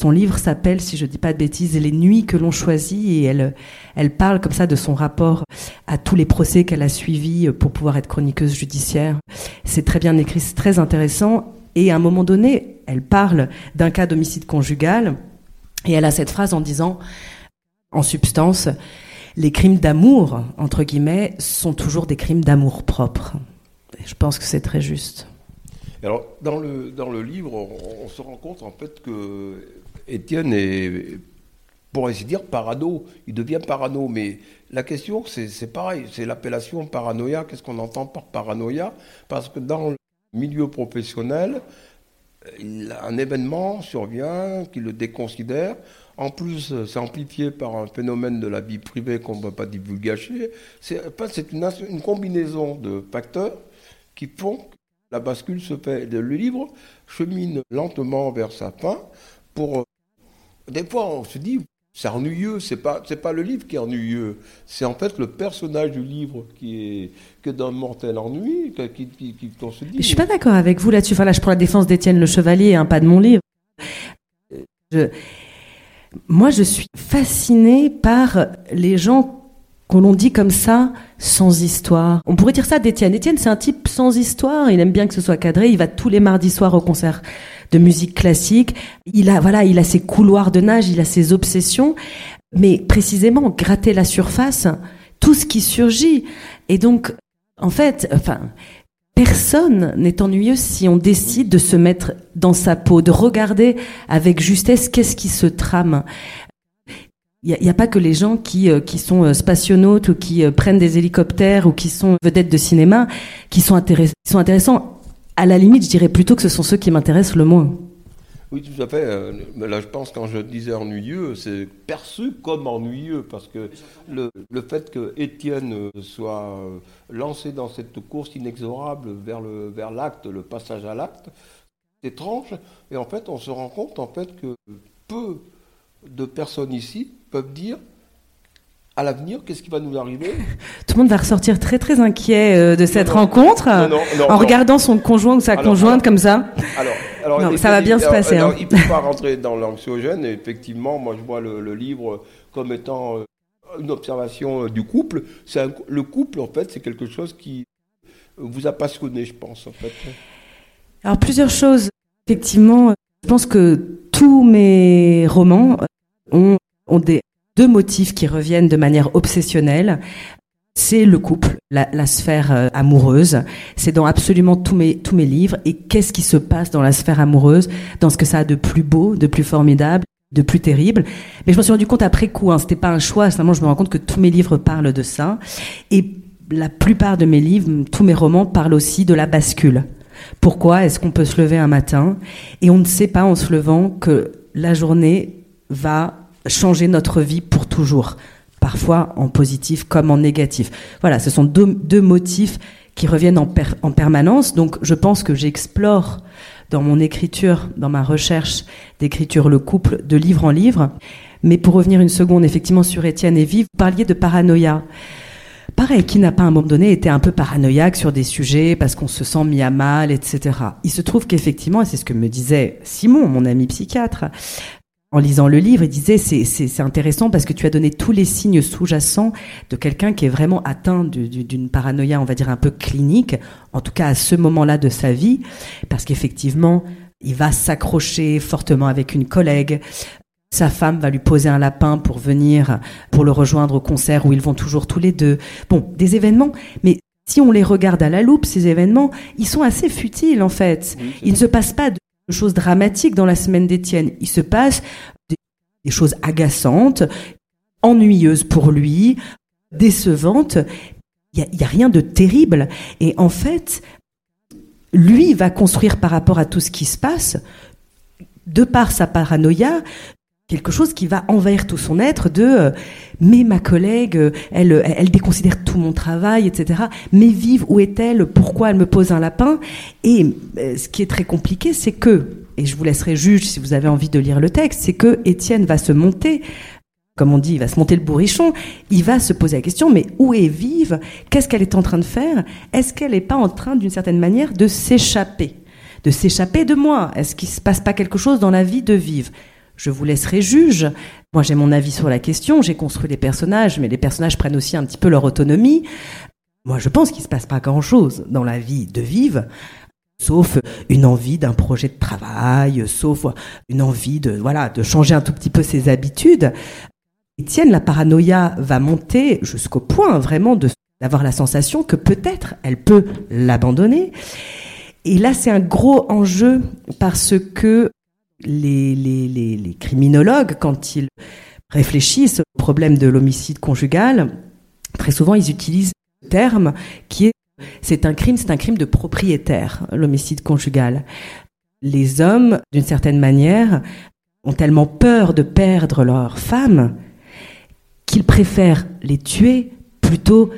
son livre s'appelle, si je ne dis pas de bêtises, Les nuits que l'on choisit et elle, elle parle comme ça de son rapport à tous les procès qu'elle a suivis pour pouvoir être chroniqueuse judiciaire. C'est très bien écrit, c'est très intéressant. Et à un moment donné, elle parle d'un cas d'homicide conjugal et elle a cette phrase en disant, en substance, les crimes d'amour, entre guillemets, sont toujours des crimes d'amour propre. je pense que c'est très juste. Alors, dans le, dans le livre, on, se rend compte en fait que Étienne est, pour ainsi dire, parano. Il devient parano. Mais la question, c'est pareil, c'est l'appellation paranoïa. Qu'est-ce qu'on entend par paranoïa? Parce que dans le milieu professionnel, un événement survient qui le déconsidère. En plus, c'est amplifié par un phénomène de la vie privée qu'on ne va pas divulgacher. C'est une, une combinaison de facteurs qui font que la bascule se fait. Le livre chemine lentement vers sa fin pour... Des fois, on se dit, c'est ennuyeux, c'est pas c'est pas le livre qui est ennuyeux, c'est en fait le personnage du livre qui est que d'un mortel ennui, qui, qui, qui se dit. Je suis pas d'accord avec vous là-dessus. Enfin là, je prends la défense d'Étienne Le Chevalier, un pas de mon livre. moi, je suis fascinée par les gens qu'on l'on dit comme ça, sans histoire. On pourrait dire ça d'Étienne. Étienne, c'est un type sans histoire. Il aime bien que ce soit cadré. Il va tous les mardis soirs au concert de musique classique. Il a, voilà, il a ses couloirs de nage, il a ses obsessions. Mais précisément, gratter la surface, tout ce qui surgit. Et donc, en fait, enfin, personne n'est ennuyeux si on décide de se mettre dans sa peau, de regarder avec justesse qu'est-ce qui se trame. Il n'y a, pas que les gens qui, euh, qui sont euh, spationautes ou qui euh, prennent des hélicoptères ou qui sont vedettes de cinéma qui sont, qui sont intéressants à la limite, je dirais plutôt que ce sont ceux qui m'intéressent le moins. Oui, tout à fait. Euh, là, je pense quand je disais ennuyeux, c'est perçu comme ennuyeux parce que le, le fait que Étienne soit euh, lancé dans cette course inexorable vers le vers l'acte, le passage à l'acte, c'est étrange. Et en fait, on se rend compte en fait que peu de personnes ici peuvent dire à l'avenir, qu'est-ce qui va nous arriver Tout le monde va ressortir très très inquiet euh, de cette rencontre, en regardant son conjoint ou sa conjointe comme ça. Alors, ça va bien se passer. hein. Il ne peut pas rentrer dans l'anxiogène. Effectivement, moi je vois le, livre comme étant euh, une observation euh, du couple. le couple, en fait, c'est quelque chose qui vous a passionné, je pense. En fait. Alors plusieurs choses. Effectivement, je pense que tous mes romans ont, ont des deux motifs qui reviennent de manière obsessionnelle. C'est le couple, la, sphère euh, amoureuse. C'est dans absolument tous mes, tous mes livres. Et qu'est-ce qui se passe dans la sphère amoureuse, dans ce que ça a de plus beau, de plus formidable, de plus terrible? Mais je me suis rendu compte après coup, hein, c'était pas un choix, simplement je me rends compte que tous mes livres parlent de ça. Et la plupart de mes livres, tous mes romans parlent aussi de la bascule. Pourquoi est-ce qu'on peut se lever un matin et on ne sait pas en se levant que la journée va changer notre vie pour toujours, parfois en positif comme en négatif. Voilà, ce sont deux, motifs qui reviennent en, en permanence. Donc je pense que j'explore dans mon écriture, dans ma recherche d'écriture le couple de livre en livre. Mais pour revenir une seconde effectivement sur Étienne et Vive, vous parliez de paranoïa. Pareil, qui n'a pas à un moment donné été un peu paranoïaque sur des sujets parce qu'on se sent mis à mal, etc. Il se trouve qu'effectivement, et c'est ce que me disait Simon, mon ami psychiatre, en lisant le livre, il disait c'est intéressant parce que tu as donné tous les signes sous-jacents de quelqu'un qui est vraiment atteint d'une paranoïa, on va dire un peu clinique, en tout cas à ce moment-là de sa vie, parce qu'effectivement, il va s'accrocher fortement avec une collègue. Sa femme va lui poser un lapin pour venir, pour le rejoindre au concert où ils vont toujours tous les deux. Bon, des événements, mais si on les regarde à la loupe, ces événements, ils sont assez futiles en fait. Il ne se passe pas de choses dramatiques dans la semaine d'Étienne. Il se passe des, choses agaçantes, ennuyeuses pour lui, décevantes. Il n'y a, rien de terrible. Et en fait, lui va construire par rapport à tout ce qui se passe, de par sa paranoïa, quelque chose qui va envahir tout son être de euh, mais ma collègue euh, elle elle déconsidère tout mon travail etc mais vive où est-elle? Pourquoi elle me pose un lapin? Et euh, ce qui est très compliqué c'est que et je vous laisserai juge si vous avez envie de lire le texte c'est que Étienne va se monter comme on dit, il va se monter le bourrichon, il va se poser la question, mais où est Vive? Qu'est-ce qu'elle est en train de faire? Est-ce qu'elle n'est pas en train, d'une certaine manière, de s'échapper? De s'échapper de moi? Est-ce qu'il se passe pas quelque chose dans la vie de Vive? Je vous laisserai juge. Moi, j'ai mon avis sur la question, j'ai construit les personnages, mais les personnages prennent aussi un petit peu leur autonomie. Moi, je pense qu'il se passe pas grand-chose dans la vie de Vive, sauf une envie d'un projet de travail, sauf une envie de, voilà, de changer un tout petit peu ses habitudes. Étienne, la paranoïa va monter jusqu'au point vraiment de d'avoir la sensation que peut-être elle peut l'abandonner. Et là, c'est un gros enjeu parce que les, criminologues, quand ils réfléchissent au problème de l'homicide conjugal, très souvent ils utilisent le terme qui est c'est un crime, c'est un crime de propriétaire, l'homicide conjugal. Les hommes, d'une certaine manière, ont tellement peur de perdre leur femme qu'ils préfèrent les tuer plutôt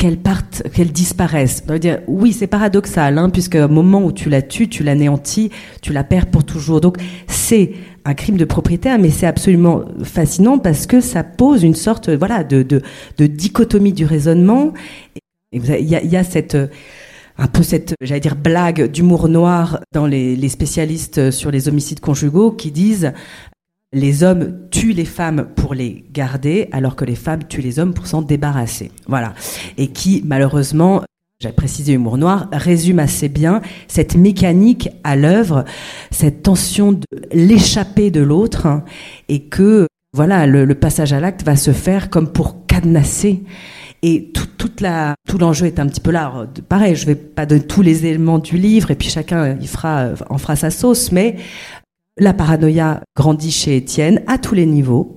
qu'elles partent, qu'elles disparaissent. Dire, oui, c'est paradoxal, hein, puisque au moment où tu la tues, tu l'anéantis, tu la perds pour toujours. Donc c'est un crime de propriétaire, mais c'est absolument fascinant parce que ça pose une sorte, voilà, de, de, dichotomie du raisonnement. Il y a, cette un peu cette, j'allais dire, blague d'humour noir dans les, spécialistes sur les homicides conjugaux qui disent les hommes tuent les femmes pour les garder, alors que les femmes tuent les hommes pour s'en débarrasser. Voilà. Et qui, malheureusement, j'ai précisé humour noir, résume assez bien cette mécanique à l'œuvre, cette tension de l'échapper de l'autre, hein, et que, voilà, le, passage à l'acte va se faire comme pour cadenasser. Et tout, toute la, tout l'enjeu est un petit peu là. pareil, je vais pas donner tous les éléments du livre, et puis chacun il fera, en fera sa sauce, mais la paranoïa grandit chez Étienne à tous les niveaux,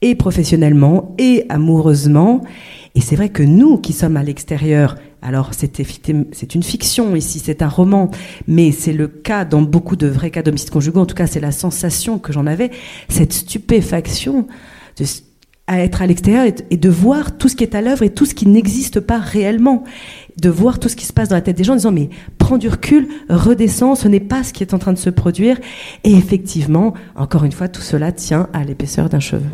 et professionnellement, et amoureusement. Et c'est vrai que nous qui sommes à l'extérieur, alors c'est une fiction ici, c'est un roman, mais c'est le cas dans beaucoup de vrais cas d'homicide conjugaux, en tout cas c'est la sensation que j'en avais, cette stupéfaction à être à l'extérieur et, de voir tout ce qui est à l'œuvre et tout ce qui n'existe pas réellement. De voir tout ce qui se passe dans la tête des gens en disant mais prends du recul, redescends, ce n'est pas ce qui est en train de se produire. Et effectivement, encore une fois, tout cela tient à l'épaisseur d'un cheveu.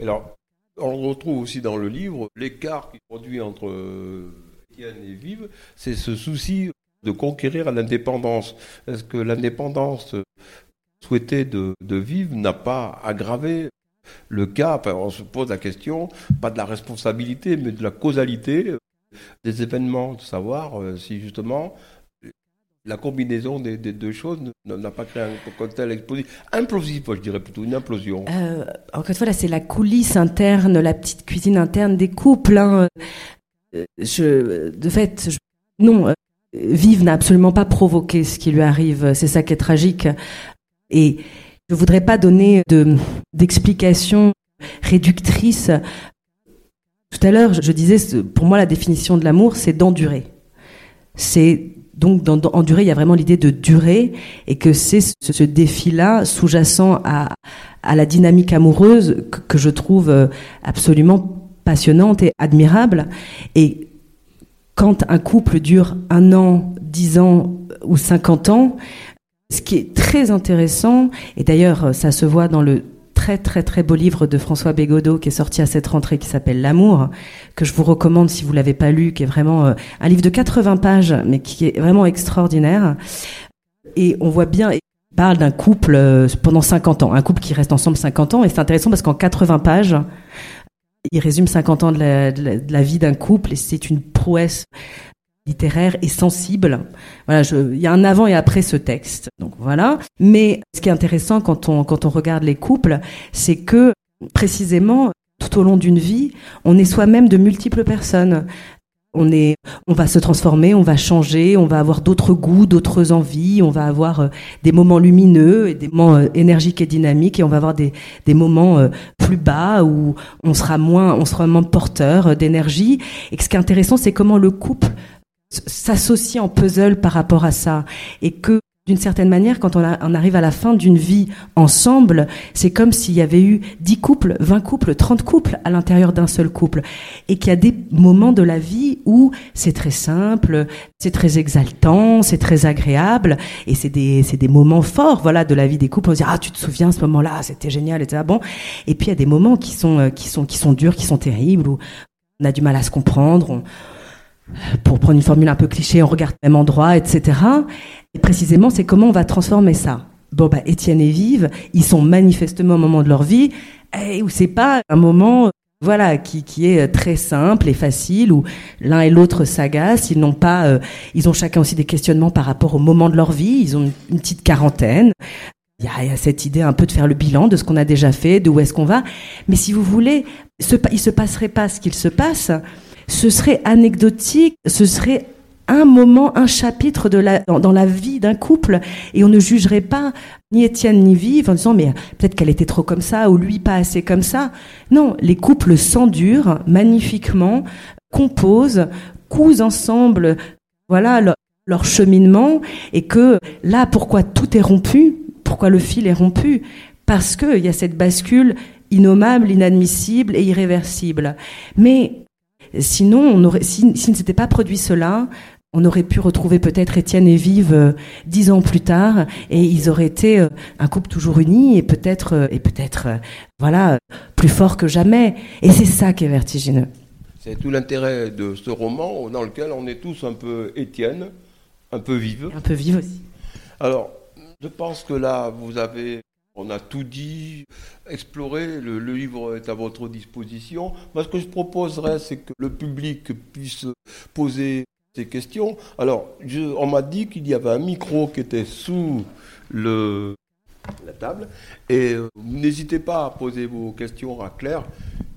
Alors, on retrouve aussi dans le livre l'écart qui produit entre Étienne et Vive, c'est ce souci de conquérir l'indépendance. Est-ce que l'indépendance souhaitée de, de Vive n'a pas aggravé le cas, on se pose la question, pas de la responsabilité, mais de la causalité euh, des événements, de savoir euh, si justement la combinaison des, deux choses n'a pas créé un cocktail explosif. Implosif, je dirais plutôt, une implosion. Euh, encore une fois, là, c'est la coulisse interne, la petite cuisine interne des couples. Hein. Je, de fait, non, Vive n'a absolument pas provoqué ce qui lui arrive. C'est ça qui est tragique. Et je voudrais pas donner de, d'explications réductrices. Tout à l'heure, je disais, pour moi, la définition de l'amour, c'est d'endurer. C'est donc dans, il y a vraiment l'idée de durer et que c'est ce, défi-là sous-jacent à, à la dynamique amoureuse que, que, je trouve euh, absolument passionnante et admirable. Et quand un couple dure un an, dix ans ou cinquante ans, ce qui est très intéressant, et d'ailleurs ça se voit dans le très très très beau livre de François Bégodeau qui est sorti à cette rentrée qui s'appelle L'amour, que je vous recommande si vous l'avez pas lu, qui est vraiment euh, un livre de 80 pages, mais qui est vraiment extraordinaire. Et on voit bien, il parle d'un couple euh, pendant 50 ans, un couple qui reste ensemble 50 ans, et c'est intéressant parce qu'en 80 pages, il résume 50 ans de la, de la vie d'un couple, et c'est une prouesse littéraire et sensible. Voilà, il y a un avant et après ce texte. Donc voilà. Mais ce qui est intéressant quand on quand on regarde les couples, c'est que précisément tout au long d'une vie, on est soi-même de multiples personnes. On est, on va se transformer, on va changer, on va avoir d'autres goûts, d'autres envies, on va avoir euh, des moments lumineux et des moments euh, énergiques et dynamiques, et on va avoir des, des moments euh, plus bas où on sera moins, on sera moins porteur d'énergie. Et ce qui est intéressant, c'est comment le couple s'associe en puzzle par rapport à ça et que d'une certaine manière, quand on, arrive à la fin d'une vie ensemble, c'est comme s'il y avait eu 10 couples, 20 couples, 30 couples à l'intérieur d'un seul couple. Et qu'il y a des moments de la vie où c'est très simple, c'est très exaltant, c'est très agréable, et c'est des, des moments forts, voilà, de la vie des couples. On se dit, ah, tu te souviens, ce moment-là, c'était génial, etc. Bon. Et puis il y a des moments qui sont, euh, qui sont, qui sont durs, qui sont terribles, où on a du mal à se comprendre, pour prendre une formule un peu cliché, on regarde le même endroit, etc. Et précisément, c'est comment on va transformer ça. Bon, bah, Étienne et Vive, ils sont manifestement au moment de leur vie et où c'est pas un moment, voilà, qui, qui est très simple et facile, où l'un et l'autre s'agacent. Ils n'ont pas, euh, ils ont chacun aussi des questionnements par rapport au moment de leur vie. Ils ont une, petite quarantaine. Il y, a, il y a, cette idée un peu de faire le bilan de ce qu'on a déjà fait, de où est-ce qu'on va. Mais si vous voulez, ce, il se passerait pas ce qu'il se passe ce serait anecdotique, ce serait un moment, un chapitre de la, dans, la vie d'un couple, et on ne jugerait pas ni Étienne ni Vive en disant mais peut-être qu'elle était trop comme ça ou lui pas assez comme ça. Non, les couples s'endurent magnifiquement, composent, cousent ensemble, voilà leur, leur cheminement, et que là, pourquoi tout est rompu, pourquoi le fil est rompu, parce qu'il y a cette bascule innommable, inadmissible et irréversible. Mais sinon, on aurait, si, ne s'était pas produit cela, on aurait pu retrouver peut-être Étienne et Vive euh, dix ans plus tard, et ils auraient été euh, un couple toujours uni et peut-être euh, et peut-être voilà plus fort que jamais. Et c'est ça qui est vertigineux. C'est tout l'intérêt de ce roman dans lequel on est tous un peu Étienne, un peu Vive. Un peu Vive aussi. Alors, je pense que là, vous avez on a tout dit, exploré, le, livre est à votre disposition. Moi, ce que je proposerais, c'est que le public puisse poser ses questions. Alors, on m'a dit qu'il y avait un micro qui était sous la table. Et euh, n'hésitez pas à poser vos questions à Claire,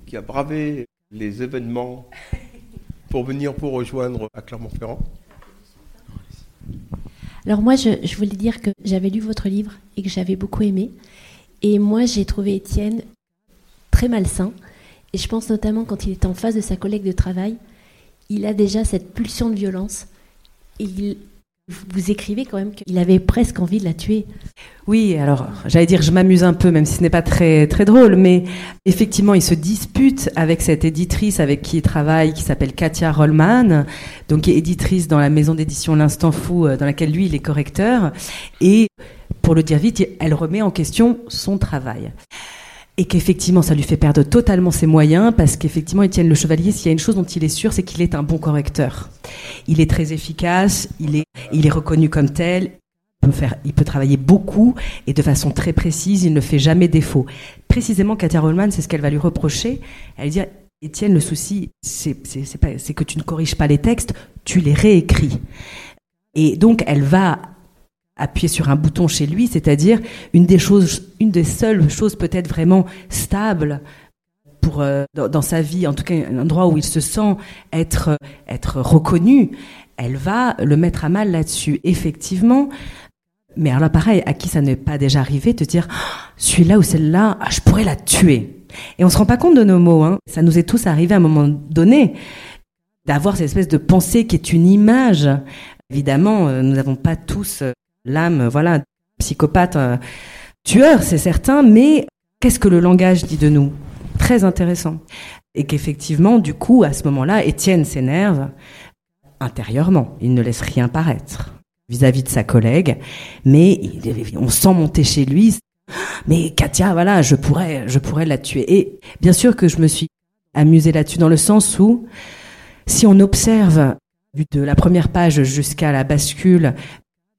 qui a bravé les événements pour venir vous rejoindre à Clermont-Ferrand. Alors moi, je, voulais dire que j'avais lu votre livre et que j'avais beaucoup aimé. Et moi, j'ai trouvé Étienne très malsain. Et je pense notamment quand il est en face de sa collègue de travail, il a déjà cette pulsion de violence. Et il, vous écrivez quand même qu'il avait presque envie de la tuer. Oui, alors j'allais dire je m'amuse un peu, même si ce n'est pas très très drôle, mais effectivement il se dispute avec cette éditrice avec qui il travaille, qui s'appelle Katia Rollman, donc éditrice dans la maison d'édition L'Instant Fou, euh, dans laquelle lui il est correcteur, et pour le dire vite, elle remet en question son travail et qu'effectivement ça lui fait perdre totalement ses moyens parce qu'effectivement Étienne Le Chevalier, s'il y a une chose dont il est sûr, c'est qu'il est un bon correcteur. Il est très efficace, il est, il est reconnu comme tel. Il peut, travailler beaucoup et de façon très précise, il ne fait jamais défaut. Précisément, Katia Rollman, c'est ce qu'elle va lui reprocher. Elle dit Étienne, le souci, c'est que tu ne corriges pas les textes, tu les réécris. Et donc, elle va appuyer sur un bouton chez lui, c'est-à-dire une des choses, une des seules choses peut-être vraiment stables pour euh, dans, sa vie, en tout cas un endroit où il se sent être être reconnu, elle va le mettre à mal là-dessus. Effectivement, mais alors pareil, à qui ça n'est pas déjà arrivé, de dire ah, celui-là ou celle-là, ah, je pourrais la tuer. Et on se rend pas compte de nos mots. Hein. Ça nous est tous arrivé à un moment donné d'avoir cette espèce de pensée qui est une image. Évidemment, euh, nous n'avons pas tous euh, l'âme, voilà, psychopathe, euh, tueur, c'est certain, mais qu'est-ce que le langage dit de nous? Très intéressant. Et qu'effectivement, du coup, à ce moment-là, Étienne s'énerve intérieurement. Il ne laisse rien paraître vis-à-vis de sa collègue, mais on sent monter chez lui. Mais Katia, voilà, je pourrais, je pourrais la tuer. Et bien sûr que je me suis amusée là-dessus dans le sens où, si on observe de la première page jusqu'à la bascule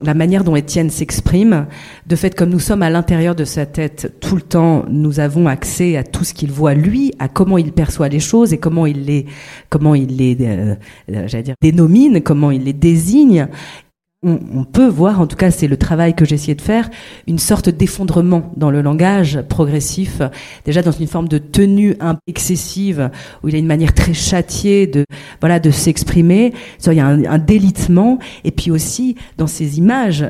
la manière dont Étienne s'exprime, de fait comme nous sommes à l'intérieur de sa tête tout le temps, nous avons accès à tout ce qu'il voit lui, à comment il perçoit les choses et comment il les, comment il les, euh, euh, j'allais dire, dénomine, comment il les désigne on, peut voir, en tout cas c'est le travail que j'ai essayé de faire, une sorte d'effondrement dans le langage progressif, déjà dans une forme de tenue excessive, où il y a une manière très châtiée de voilà de s'exprimer, il y a un délitement, et puis aussi dans ces images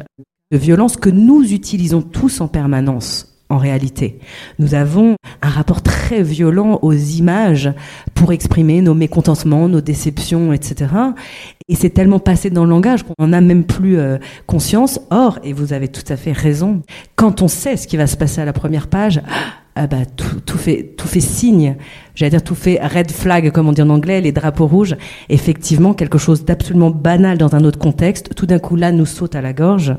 de violence que nous utilisons tous en permanence en réalité. Nous avons un rapport très violent aux images pour exprimer nos mécontentements, nos déceptions, etc. Et c'est tellement passé dans le langage qu'on n'en a même plus euh, conscience. Or, et vous avez tout à fait raison, quand on sait ce qui va se passer à la première page, ah bah, tout, tout, fait, tout fait signe, j'allais dire tout fait red flag, comme on dit en anglais, les drapeaux rouges. Effectivement, quelque chose d'absolument banal dans un autre contexte, tout d'un coup là nous saute à la gorge.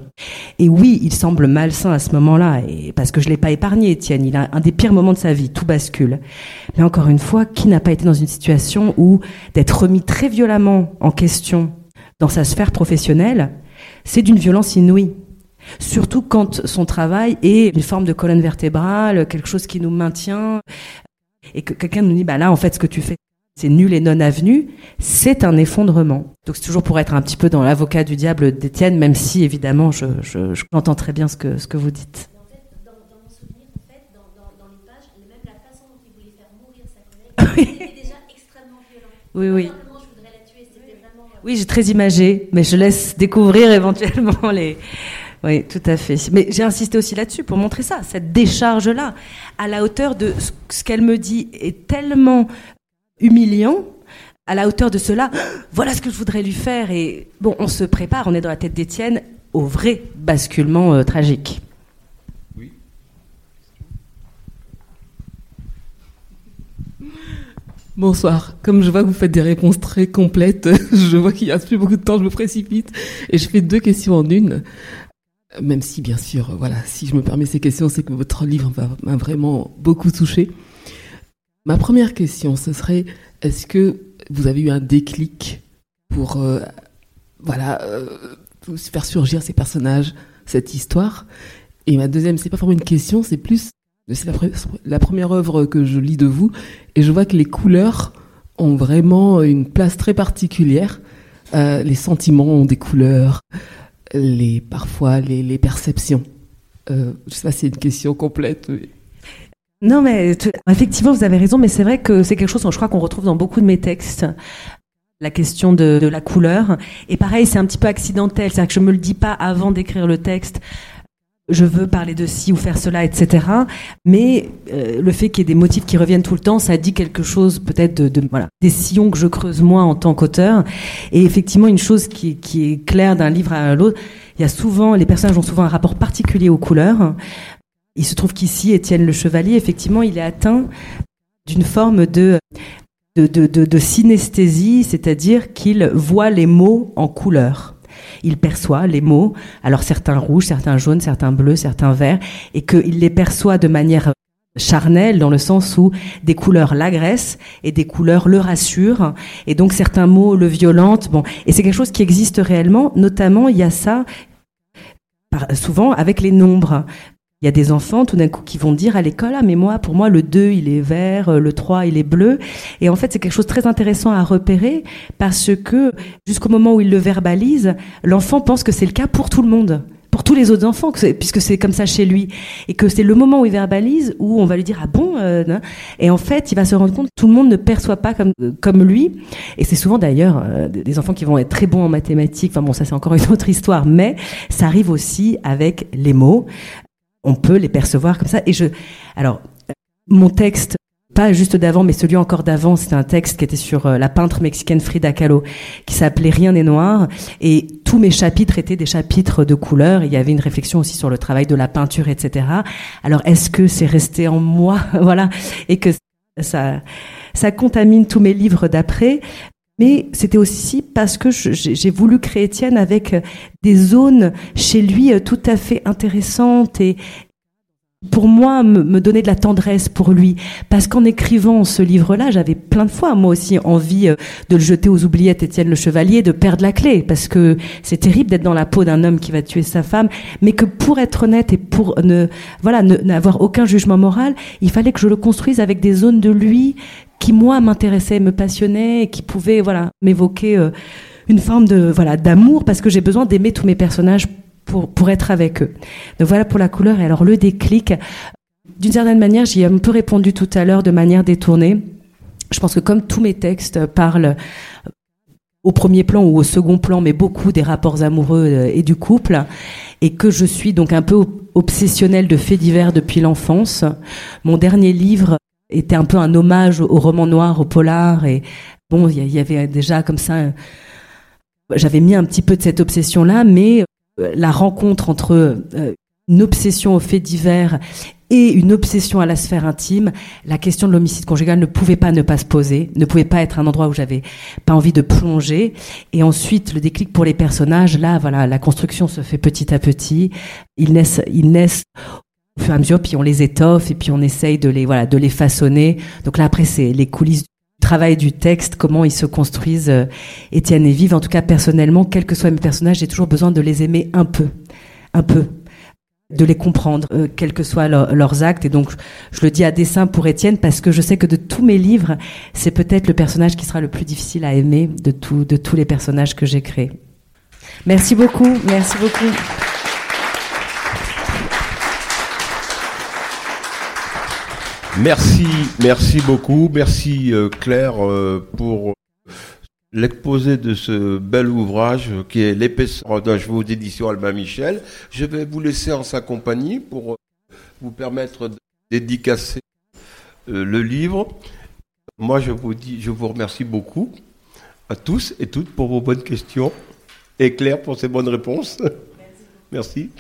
Et oui, il semble malsain à ce moment-là, parce que je l'ai pas épargné, Étienne. Il a un des pires moments de sa vie, tout bascule. Mais encore une fois, qui n'a pas été dans une situation où d'être remis très violemment en question dans sa sphère professionnelle, c'est d'une violence inouïe. Surtout quand son travail est une forme de colonne vertébrale, quelque chose qui nous maintient, et que quelqu'un nous dit, bah là, en fait, ce que tu fais, c'est nul et non avenu, c'est un effondrement. Donc c'est toujours pour être un petit peu dans l'avocat du diable d'Étienne, même si évidemment je, je, je entends très bien ce que, ce que vous dites. Oui, oui. Oui, j'ai très imagé, mais je laisse découvrir éventuellement les. Oui, tout à fait. Mais j'ai insisté aussi là-dessus pour montrer ça, cette décharge-là, à la hauteur de ce qu'elle me dit est tellement humiliant, à la hauteur de cela, voilà ce que je voudrais lui faire. Et bon, on se prépare, on est dans la tête d'Étienne, au vrai basculement euh, tragique. Bonsoir. Comme je vois que vous faites des réponses très complètes, je vois qu'il n'y a plus beaucoup de temps, je me précipite et je fais deux questions en une. Même si, bien sûr, voilà, si je me permets ces questions, c'est que votre livre m'a vraiment beaucoup touché. Ma première question, ce serait est-ce que vous avez eu un déclic pour, euh, voilà, euh, faire surgir ces personnages, cette histoire? Et ma deuxième, c'est pas vraiment une question, c'est plus c'est la, première œuvre que je lis de vous et je vois que les couleurs ont vraiment une place très particulière. Euh, les sentiments ont des couleurs, les parfois les, perceptions. Euh, je sais pas c'est une question complète. Non, mais effectivement, vous avez raison, mais c'est vrai que c'est quelque chose, je crois, qu'on retrouve dans beaucoup de mes textes la question de, de, la couleur. Et pareil, c'est un petit peu accidentel, c'est-à-dire que je me le dis pas avant d'écrire le texte je veux parler de ci ou faire cela, etc. Mais euh, le fait qu'il y ait des motifs qui reviennent tout le temps, ça dit quelque chose peut-être de, de, voilà des sillons que je creuse moi en tant qu'auteur. Et effectivement, une chose qui, qui est claire d'un livre à l'autre, il y a souvent les personnages ont souvent un rapport particulier aux couleurs. Il se trouve qu'ici, Étienne le Chevalier, effectivement, il est atteint d'une forme de de, de, de, de synesthésie, c'est-à-dire qu'il voit les mots en couleurs il perçoit les mots, alors certains rouges, certains jaunes, certains bleus, certains verts, et qu'il les perçoit de manière charnelle dans le sens où des couleurs l'agressent et des couleurs le rassurent. Et donc certains mots le violentent. Bon et c'est quelque chose qui existe réellement. Notamment il y a ça souvent avec les nombres il y a des enfants tout d'un coup qui vont dire à l'école ah mais moi pour moi le 2 il est vert, le 3 il est bleu et en fait c'est quelque chose de très intéressant à repérer parce que jusqu'au moment où il le verbalise, l'enfant pense que c'est le cas pour tout le monde pour tous les autres enfants, puisque c'est comme ça chez lui, et que c'est le moment où il verbalise où on va lui dire ah bon, euh, et en fait il va se rendre compte que tout le monde ne perçoit pas comme comme lui, et c'est souvent d'ailleurs euh, des enfants qui vont être très bons en mathématiques. Enfin bon, ça c'est encore une autre histoire, mais ça arrive aussi avec les mots on peut les percevoir comme ça. Et je, alors, mon texte, pas juste d'avant, mais celui encore d'avant, c'était un texte qui était sur euh, la peintre mexicaine Frida Kahlo, qui s'appelait Rien n'est noir. Et tous mes chapitres étaient des chapitres de couleurs. Il y avait une réflexion aussi sur le travail de la peinture, etc. Alors, est-ce que c'est resté en moi, voilà, et que ça, ça contamine tous mes livres d'après mais c'était aussi parce que j'ai voulu créer Étienne avec euh, des zones chez lui euh, tout à fait intéressantes et pour moi me, donner de la tendresse pour lui. Parce qu'en écrivant ce livre-là j'avais plein de fois moi aussi envie euh, de le jeter aux oubliettes Étienne le Chevalier de perdre la clé. Parce que c'est terrible d'être dans la peau d'un homme qui va tuer sa femme. Mais que pour être honnête et pour ne voilà n'avoir aucun jugement moral il fallait que je le construise avec des zones de lui qui moi m'intéressait, me passionnait, et qui pouvait voilà m'évoquer euh, une forme de voilà d'amour. Parce que j'ai besoin d'aimer tous mes personnages pour pour être avec eux. Donc voilà pour la couleur et alors le déclic. D'une certaine manière, j'y ai un peu répondu tout à l'heure de manière détournée. Je pense que comme tous mes textes parlent au premier plan ou au second plan, mais beaucoup des rapports amoureux euh, et du couple, et que je suis donc un peu obsessionnelle de faits divers depuis l'enfance. Mon dernier livre était un peu un hommage au roman noir, au polar. Et bon, il y, avait déjà comme ça. J'avais mis un petit peu de cette obsession-là, mais euh, la rencontre entre euh, une obsession aux faits divers et une obsession à la sphère intime, la question de l'homicide conjugal ne pouvait pas ne pas se poser, ne pouvait pas être un endroit où j'avais pas envie de plonger. Et ensuite, le déclic pour les personnages, là, voilà, la construction se fait petit à petit. Ils naissent, ils naissent au fur et à mesure, puis on les étoffe et puis on essaye de les voilà de les façonner. Donc là après c'est les coulisses travail du texte, comment ils se construisent. Euh, Étienne et Vive, en tout cas personnellement, quels que soient mes personnages, j'ai toujours besoin de les aimer un peu, un peu, de les comprendre, euh, quels que soient leurs actes. Et donc je le dis à dessein pour Étienne parce que je sais que de tous mes livres, c'est peut-être le personnage qui sera le plus difficile à aimer de tout, de tous les personnages que j'ai créés. Merci beaucoup, merci beaucoup. Merci, merci beaucoup. Merci euh, Claire euh, pour l'exposé de ce bel ouvrage qui est l'épaisseur d'un chevaux d'édition Albin Michel. Je vais vous laisser en sa compagnie pour vous permettre de dédicacer euh, le livre. Moi, je vous dis, je vous remercie beaucoup à tous et toutes pour vos bonnes questions et Claire pour ses bonnes réponses. Merci.